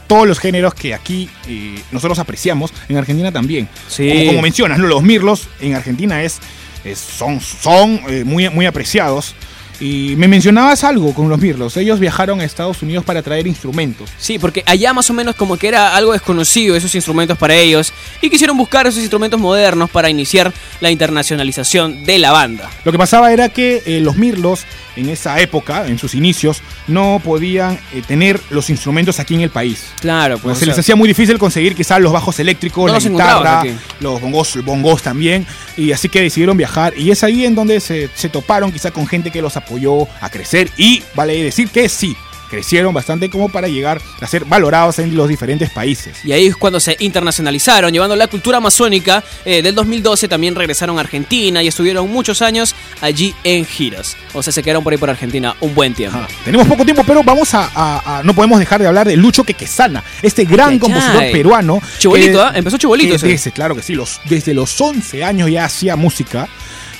todos los géneros que aquí eh, nosotros apreciamos, en Argentina también. Sí. Como, como mencionas, los mirlos en Argentina es, es- son, son eh, muy, muy apreciados. Y me mencionabas algo con los mirlos. Ellos viajaron a Estados Unidos para traer instrumentos. Sí, porque allá más o menos como que era algo desconocido esos instrumentos para ellos y quisieron buscar esos instrumentos modernos para iniciar la internacionalización de la banda. Lo que pasaba era que eh, los mirlos en esa época, en sus inicios, no podían eh, tener los instrumentos aquí en el país. Claro, Pues pues. se les hacía muy difícil conseguir quizás los bajos eléctricos, No la guitarra, los bongos, bongos también, y así que decidieron viajar y es ahí en donde se, se toparon quizá con gente que los apoyó a crecer y vale decir que sí, crecieron bastante como para llegar a ser valorados en los diferentes países. Y ahí es cuando se internacionalizaron, llevando la cultura amazónica. Eh, del 2012 también regresaron a Argentina y estuvieron muchos años allí en giras. O sea, se quedaron por ahí por Argentina un buen tiempo. Tenemos poco tiempo, pero vamos a, a- a- no podemos dejar de hablar de Lucho Quequesana, este gran compositor ay. peruano. Chibolito, que- ¿ah? Empezó chibolito ese. desde- claro que sí, los, desde los 11 años ya hacía música.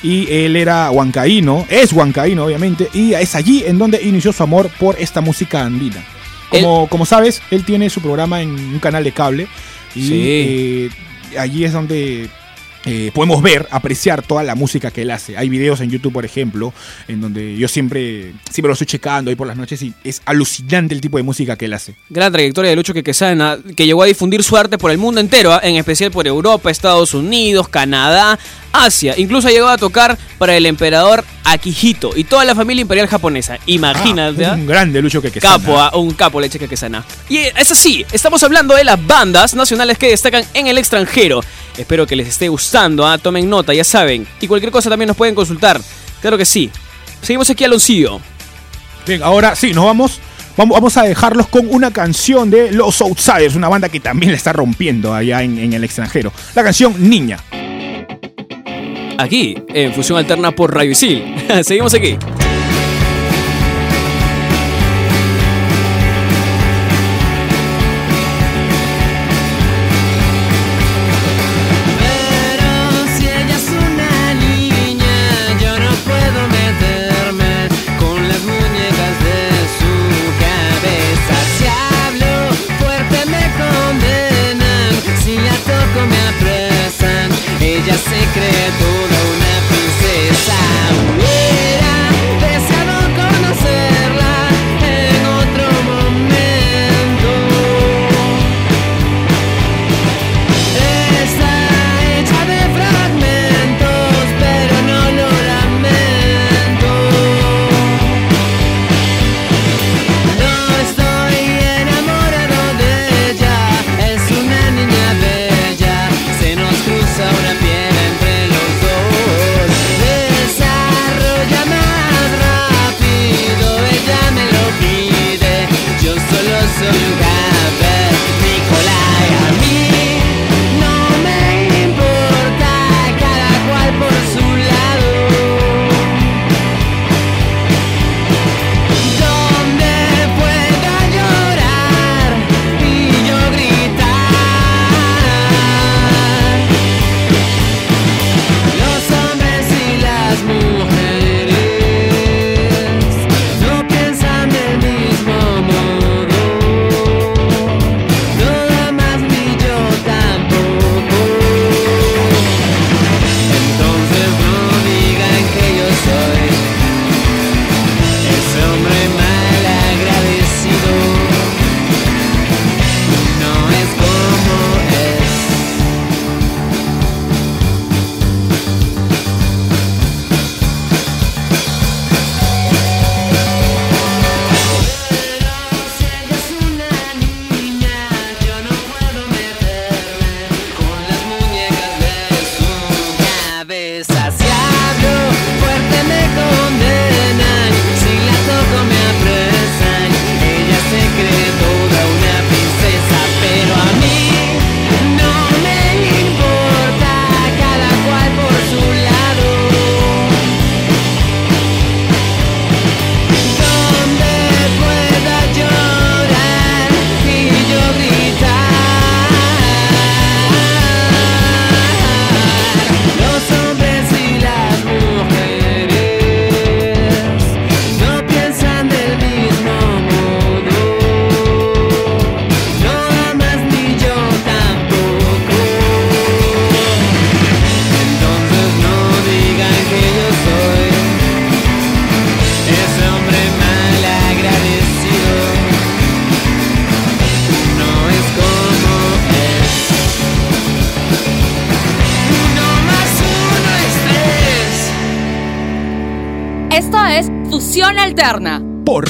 Y él era huancaíno, es huancaíno obviamente, y es allí en donde inició su amor por esta música andina. Como, como sabes, él tiene su programa en un canal de cable y Sí. eh, allí es donde eh, podemos ver, apreciar toda la música que él hace. Hay videos en YouTube, por ejemplo, en donde yo siempre, siempre lo estoy checando ahí por las noches y es alucinante el tipo de música que él hace. Gran trayectoria de Lucho Quequesana, que llegó a difundir su arte por el mundo entero, ¿ah? en especial por Europa, Estados Unidos, Canadá, Asia. Incluso llegó a tocar para el emperador Akihito y toda la familia imperial japonesa. Imagínate. Ah, ¿ah? un grande Lucho Quequesana. Capo, ¿ah? un capo leche Quequesana. Y es así, estamos hablando de las bandas nacionales que destacan en el extranjero. Espero que les esté gustando, ¿ah? tomen nota, ya saben. Y cualquier cosa también nos pueden consultar. Claro que sí. Seguimos aquí, Aloncillo. Bien, ahora sí, nos vamos. Vamos, vamos a dejarlos con una canción de Los Outsiders, una banda que también la está rompiendo allá en, en el extranjero. La canción Niña. Aquí, en Fusión Alterna por Radio Isil. (laughs) Seguimos aquí.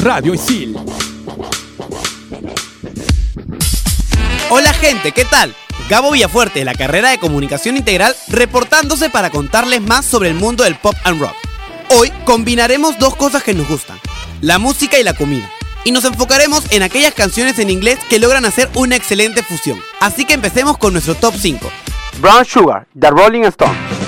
Radio Isil. Hola gente, ¿qué tal? Gabo Villafuerte, de la carrera de Comunicación Integral, reportándose para contarles más sobre el mundo del pop and rock. Hoy combinaremos dos cosas que nos gustan, la música y la comida. Y nos enfocaremos en aquellas canciones en inglés que logran hacer una excelente fusión. Así que empecemos con nuestro top 5. Brown Sugar, The Rolling Stone.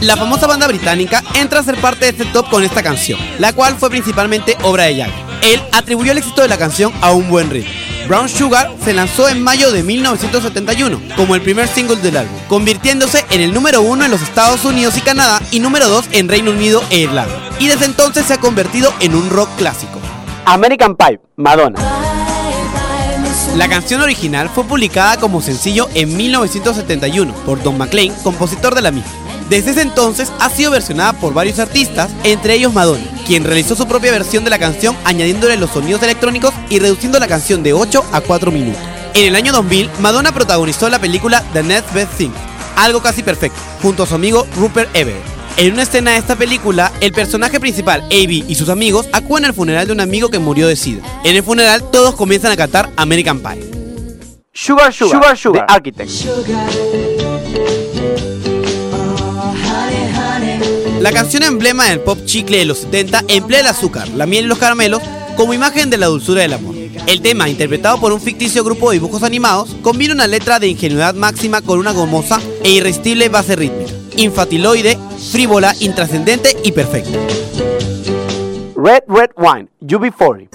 La famosa banda británica entra a ser parte de este top con esta canción, la cual fue principalmente obra de Jagger. Él atribuyó el éxito de la canción a un buen ritmo. Brown Sugar se lanzó en mayo de 1971 como el primer single del álbum, convirtiéndose en el número uno en los Estados Unidos y Canadá y número dos en Reino Unido e Irlanda. Y desde entonces se ha convertido en un rock clásico. American Pie, Madonna. La canción original fue publicada como sencillo en 1971 por Don McLean, compositor de la misma. Desde ese entonces ha sido versionada por varios artistas, entre ellos Madonna, quien realizó su propia versión de la canción añadiéndole los sonidos electrónicos y reduciendo la canción de 8 a 4 minutos. En el año 2000, Madonna protagonizó la película The Next Best Thing, algo casi perfecto, junto a su amigo Rupert Everett. En una escena de esta película, el personaje principal, A.B. y sus amigos acuden al funeral de un amigo que murió de sida. En el funeral, todos comienzan a cantar American Pie. Sugar Sugar, Sugar, Sugar The Architect. La canción emblema del pop chicle de los 70 emplea el azúcar, la miel y los caramelos como imagen de la dulzura del amor. El tema, interpretado por un ficticio grupo de dibujos animados, combina una letra de ingenuidad máxima con una gomosa e irresistible base rítmica, infatiloide, frívola, intrascendente y perfecta. Red Red Wine, UB40.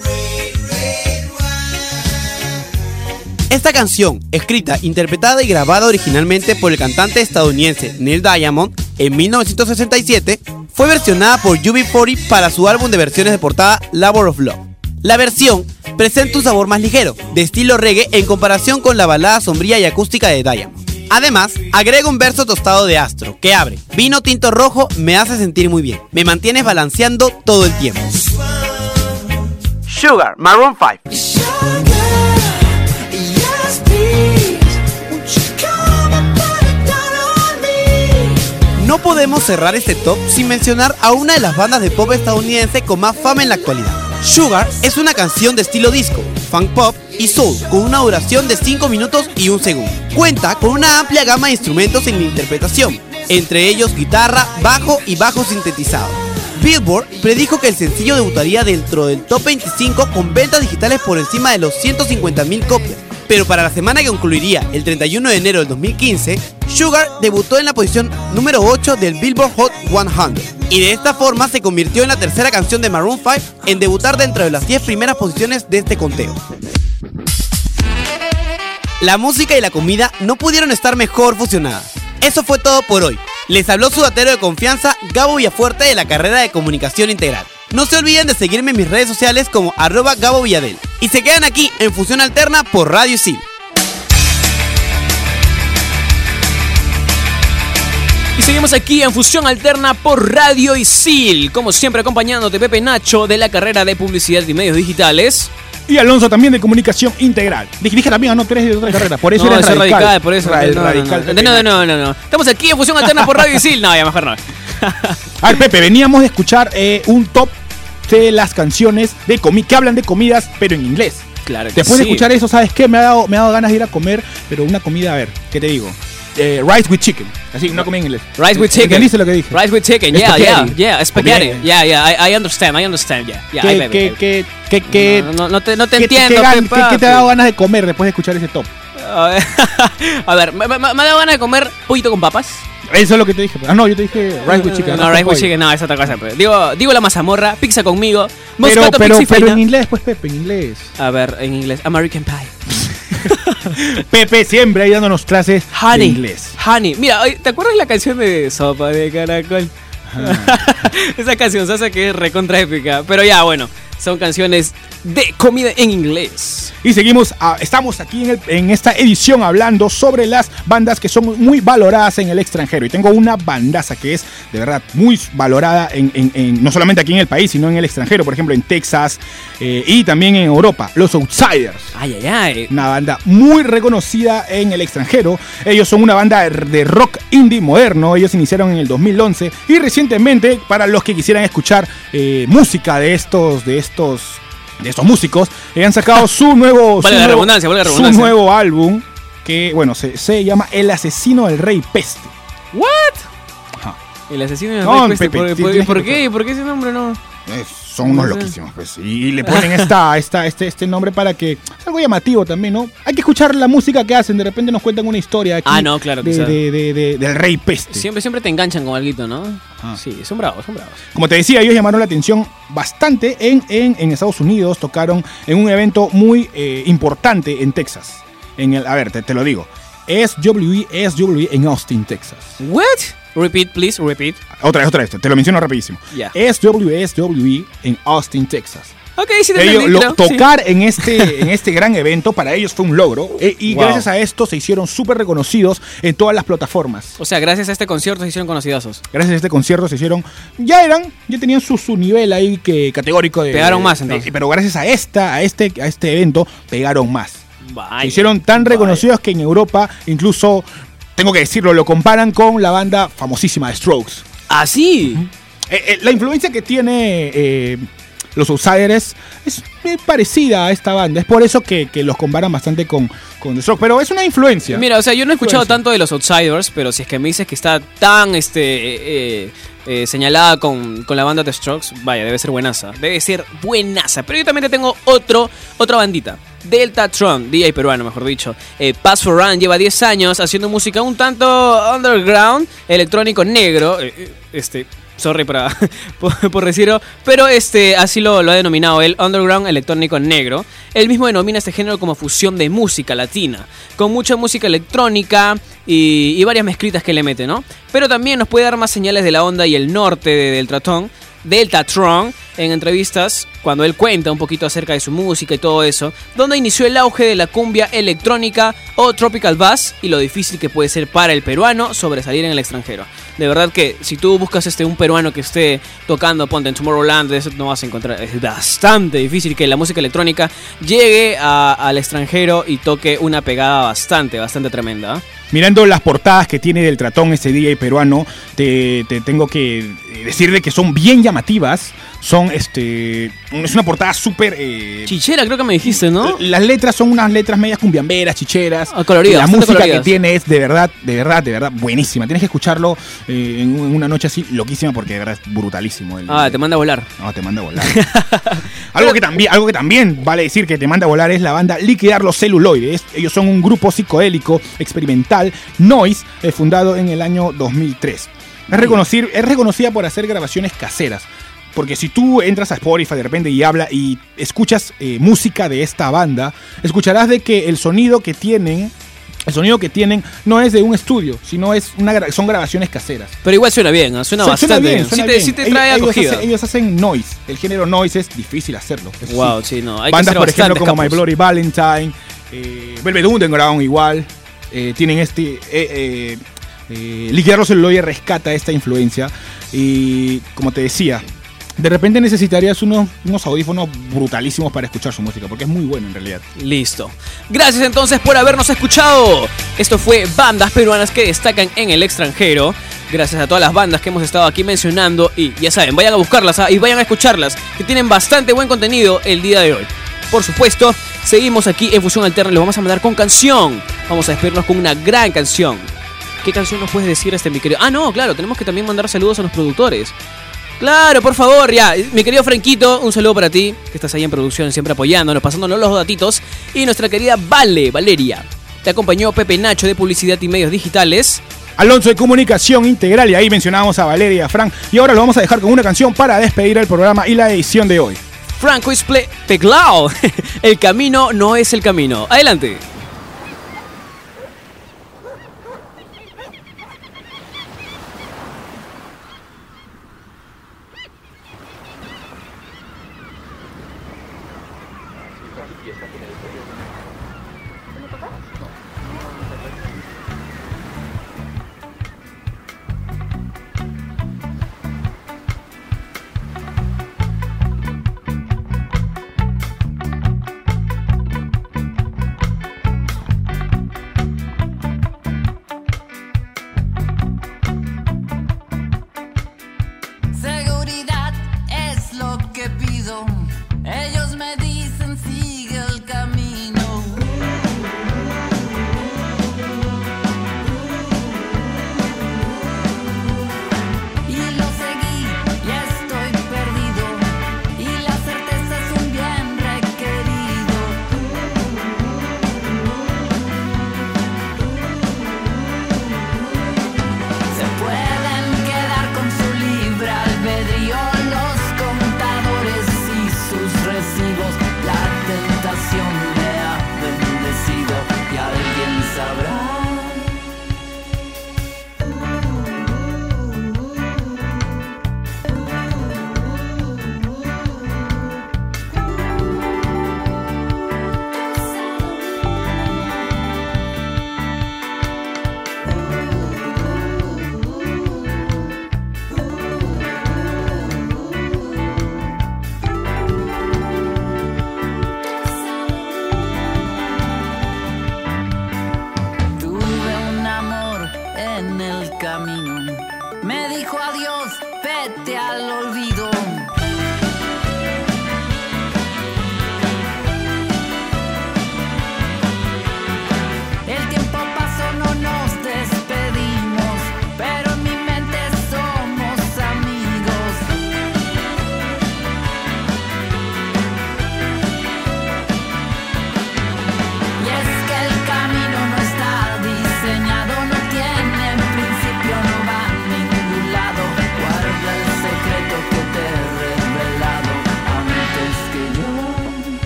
Esta canción, escrita, interpretada y grabada originalmente por el cantante estadounidense Neil Diamond en 1967, fue versionada por UB40 para su álbum de versiones de portada Labor of Love. La versión presenta un sabor más ligero, de estilo reggae en comparación con la balada sombría y acústica de Diamond. Además, agrega un verso tostado de astro, que abre, vino tinto rojo me hace sentir muy bien, me mantienes balanceando todo el tiempo. Sugar, Maroon 5. No podemos cerrar este top sin mencionar a una de las bandas de pop estadounidense con más fama en la actualidad. Sugar es una canción de estilo disco, funk pop y soul con una duración de 5 minutos y 1 segundo. Cuenta con una amplia gama de instrumentos en la interpretación, entre ellos guitarra, bajo y bajo sintetizado. Billboard predijo que el sencillo debutaría dentro del top 25 con ventas digitales por encima de los 150.000 copias. Pero para la semana que concluiría el 31 de enero del 2015, Sugar debutó en la posición número 8 del Billboard Hot 100 y de esta forma se convirtió en la tercera canción de Maroon 5 en debutar dentro de las 10 primeras posiciones de este conteo. La música y la comida no pudieron estar mejor fusionadas. Eso fue todo por hoy. Les habló su datero de confianza, Gabo Villafuerte de la carrera de Comunicación Integral. No se olviden de seguirme en mis redes sociales como arroba Gabo Villadel. Y se quedan aquí en Fusión Alterna por Radio Isil. Y seguimos aquí en Fusión Alterna por Radio Isil. Como siempre, acompañándote Pepe Nacho de la carrera de Publicidad y Medios Digitales. Y Alonso también de comunicación integral. Dije, dije mía, no, tú eres de otra (laughs) carrera. Por eso no, eres radical. radical, por eso. Ra- no, no, radical no, Pepe no, no, no, no. Estamos aquí en Fusión Alterna por Radio Isil. No, ya mejor no. (laughs) A ver, Pepe, veníamos de escuchar eh, un top de las canciones de comi que hablan de comidas, pero en inglés. Claro que Después de escuchar eso, ¿sabes qué? Me ha, dado, me ha dado ganas de ir a comer, pero una comida, a ver, ¿qué te digo? Eh, rice with chicken. Así, una comida en inglés. Rice with chicken. ¿Entendiste lo que dije? Rice with chicken. Yeah, yeah, yeah. Spaghetti. Yeah, yeah. I, I understand. I understand. Yeah. yeah ¿Qué, qué, qué, qué, qué- No, no, no te, no te qué- entiendo. qué pe, qué- qué te ha dado ganas de comer después de escuchar ese top? (laughs) A ver, A (laughs) ver, me, me- me ha dado ganas de comer pollito con papas. Eso es lo que te dije. Ah, no, yo te dije rice with chicken. No, rice with chicken, no, es otra cosa. pues. Digo, digo la mazamorra, pizza conmigo, Pero, moscato, pero, pizza y pero en inglés, pues, Pepe, en inglés. A ver, en inglés, American Pie. (laughs) Pepe siempre ahí dándonos clases Honey. de inglés. Honey. Mira, ¿te acuerdas la canción de Sopa de Caracol? (laughs) Esa canción se que es recontra épica. Pero ya, bueno, son canciones de comida en inglés. Y seguimos, a- estamos aquí en, esta edición hablando sobre las bandas que son muy valoradas en el extranjero. Y tengo una bandaza que es de verdad muy valorada en- no solamente aquí en el país, sino en el extranjero, por ejemplo en Texas eh, y también en Europa, los Outsiders. Ay, ay, ay. Una banda muy reconocida en el extranjero. Ellos son una banda de rock indie moderno. Ellos iniciaron en el 2011 y recientemente, para los que quisieran escuchar eh, música de estos, de estos, de estos músicos, eh, han sacado su (laughs) nuevo, Vale su la nuevo- redundancia, vale la su nuevo álbum que, bueno, se, se llama El asesino del rey peste. ¿What? Ajá. El asesino de No, Peste. Pepe, ¿Por, por- por qué? ¿Por qué ese nombre no? Eh, son unos loquísimos, pues. Y le ponen esta, esta, este, este nombre para que. Es algo llamativo también, ¿no? Hay que escuchar la música que hacen. De repente nos cuentan una historia aquí. Ah, no, claro, de, quizá. de- de- de- del rey peste. Siempre, siempre te enganchan con algo, ¿no? Sí, son bravos, son bravos. Como te decía, ellos llamaron la atención bastante en, en, en Estados Unidos. Tocaron en un evento muy eh, importante en Texas. En el, a ver, te, te lo digo. SWE, SWE en Austin, Texas. ¿What? Repeat, please, repeat. Otra vez, otra vez, te lo menciono rapidísimo. Ya. SWE, SWE en Austin, Texas. Ok, sí te Ellos, entendí, lo- creo, sí. tocar en este, en este gran evento para ellos fue un logro eh, y Wow. gracias a esto se hicieron súper reconocidos en todas las plataformas. O sea, gracias a este concierto se hicieron conocidosos. Gracias a este concierto se hicieron, ya eran, ya tenían su, su nivel ahí que categórico de... Pegaron más, de- entonces. pero gracias a esta, a este, a este evento pegaron más. Vaya. se hicieron tan reconocidos que en Europa incluso, tengo que decirlo, lo comparan con la banda famosísima de Strokes. ¿Ah, sí? Eh, eh, la influencia que tiene eh, los Outsiders es parecida a esta banda. Es por eso que, que los comparan bastante con, con The Strokes. Pero es una influencia. Mira, o sea, yo no he escuchado Influencia. tanto de los Outsiders, pero si es que me dices que está tan este eh, eh, señalada con, con la banda The Strokes, vaya, debe ser buenaza. Debe ser buenaza. Pero yo también te tengo otro, otra bandita. Delta Tron, DJ peruano, mejor dicho. Eh, Pass for Run lleva 10 años haciendo música un tanto underground, electrónico negro. eh, este. Sorry para, (laughs) por, por decirlo, pero este así lo, ha denominado el underground electrónico negro. Él mismo denomina este género como fusión de música latina, con mucha música electrónica y, y varias mezclitas que le mete, ¿no? Pero también nos puede dar más señales de la onda y el norte de Deltatron, Deltatron, en entrevistas, cuando él cuenta un poquito acerca de su música y todo eso, donde inició el auge de la cumbia electrónica o tropical bass y lo difícil que puede ser para el peruano sobresalir en el extranjero. De verdad que si tú buscas este un peruano que esté tocando, ponte en Tomorrowland, eso no vas a encontrar. Es bastante difícil que la música electrónica llegue a- al extranjero y toque una pegada bastante, bastante tremenda. ¿ah? Mirando las portadas que tiene del tratón ese DJ peruano, te, te tengo que decir de que son bien llamativas. Son, este, es una portada súper... eh, Chichera, creo que me dijiste, ¿no? Las letras son unas letras medias cumbiamberas, chicheras. Ah, coloridas, la música coloridas. que tiene es de verdad, de verdad, de verdad buenísima. Tienes que escucharlo eh, en un- en una noche así loquísima porque de verdad es brutalísimo. el- Ah, te manda a volar. No, te manda a volar. (laughs) algo, que también, algo que también vale decir que te manda a volar es la banda Liquidar los Celuloides. Ellos son un grupo psicodélico experimental, Noise, eh, fundado en el año 2003. Es, reconocir, es reconocida por hacer grabaciones caseras. Porque si tú entras a Spotify de repente y habla y escuchas eh, música de esta banda, escucharás de que el sonido que tienen, el sonido que tienen no es de un estudio, sino es una son grabaciones caseras. Pero igual suena bien, suena Su- bastante bien. te, te Ellos- trae ellos, acogida. hacen, ellos hacen noise. El género noise es difícil hacerlo. Wow, sí, no, hay Bandas, por ejemplo, como My. Bloody Valentine, eh, Velvet Underground igual, eh, tienen este... Eh, eh, eh, celuloides rescata esta influencia y, como te decía, de repente necesitarías unos, unos audífonos brutalísimos para escuchar su música, porque es muy bueno en realidad. Listo. Gracias entonces por habernos escuchado. Esto fue bandas peruanas que destacan en el extranjero. Gracias a todas las bandas que hemos estado aquí mencionando. Y ya saben, vayan a buscarlas ¿ah? y vayan a escucharlas, que tienen bastante buen contenido el día de hoy. Por supuesto, seguimos aquí en Fusión Alterna y lo vamos a mandar con canción. Vamos a despedirnos con una gran canción. ¿Qué canción nos puedes decir este mi querido? Ah, no, claro, tenemos que también mandar saludos a los productores. Claro, por favor, ya. Mi querido Franquito, un saludo para ti, que estás ahí en producción, siempre apoyándonos, pasándonos los datitos. Y nuestra querida Vale, Valeria. Te acompañó Pepe Nacho de Publicidad y Medios Digitales. Alonso de Comunicación Integral, y ahí mencionábamos a Valeria Frank. Y ahora lo vamos a dejar con una canción para despedir el programa y la edición de hoy. Franco Isple Peclao. (laughs) El camino no es el camino. Adelante.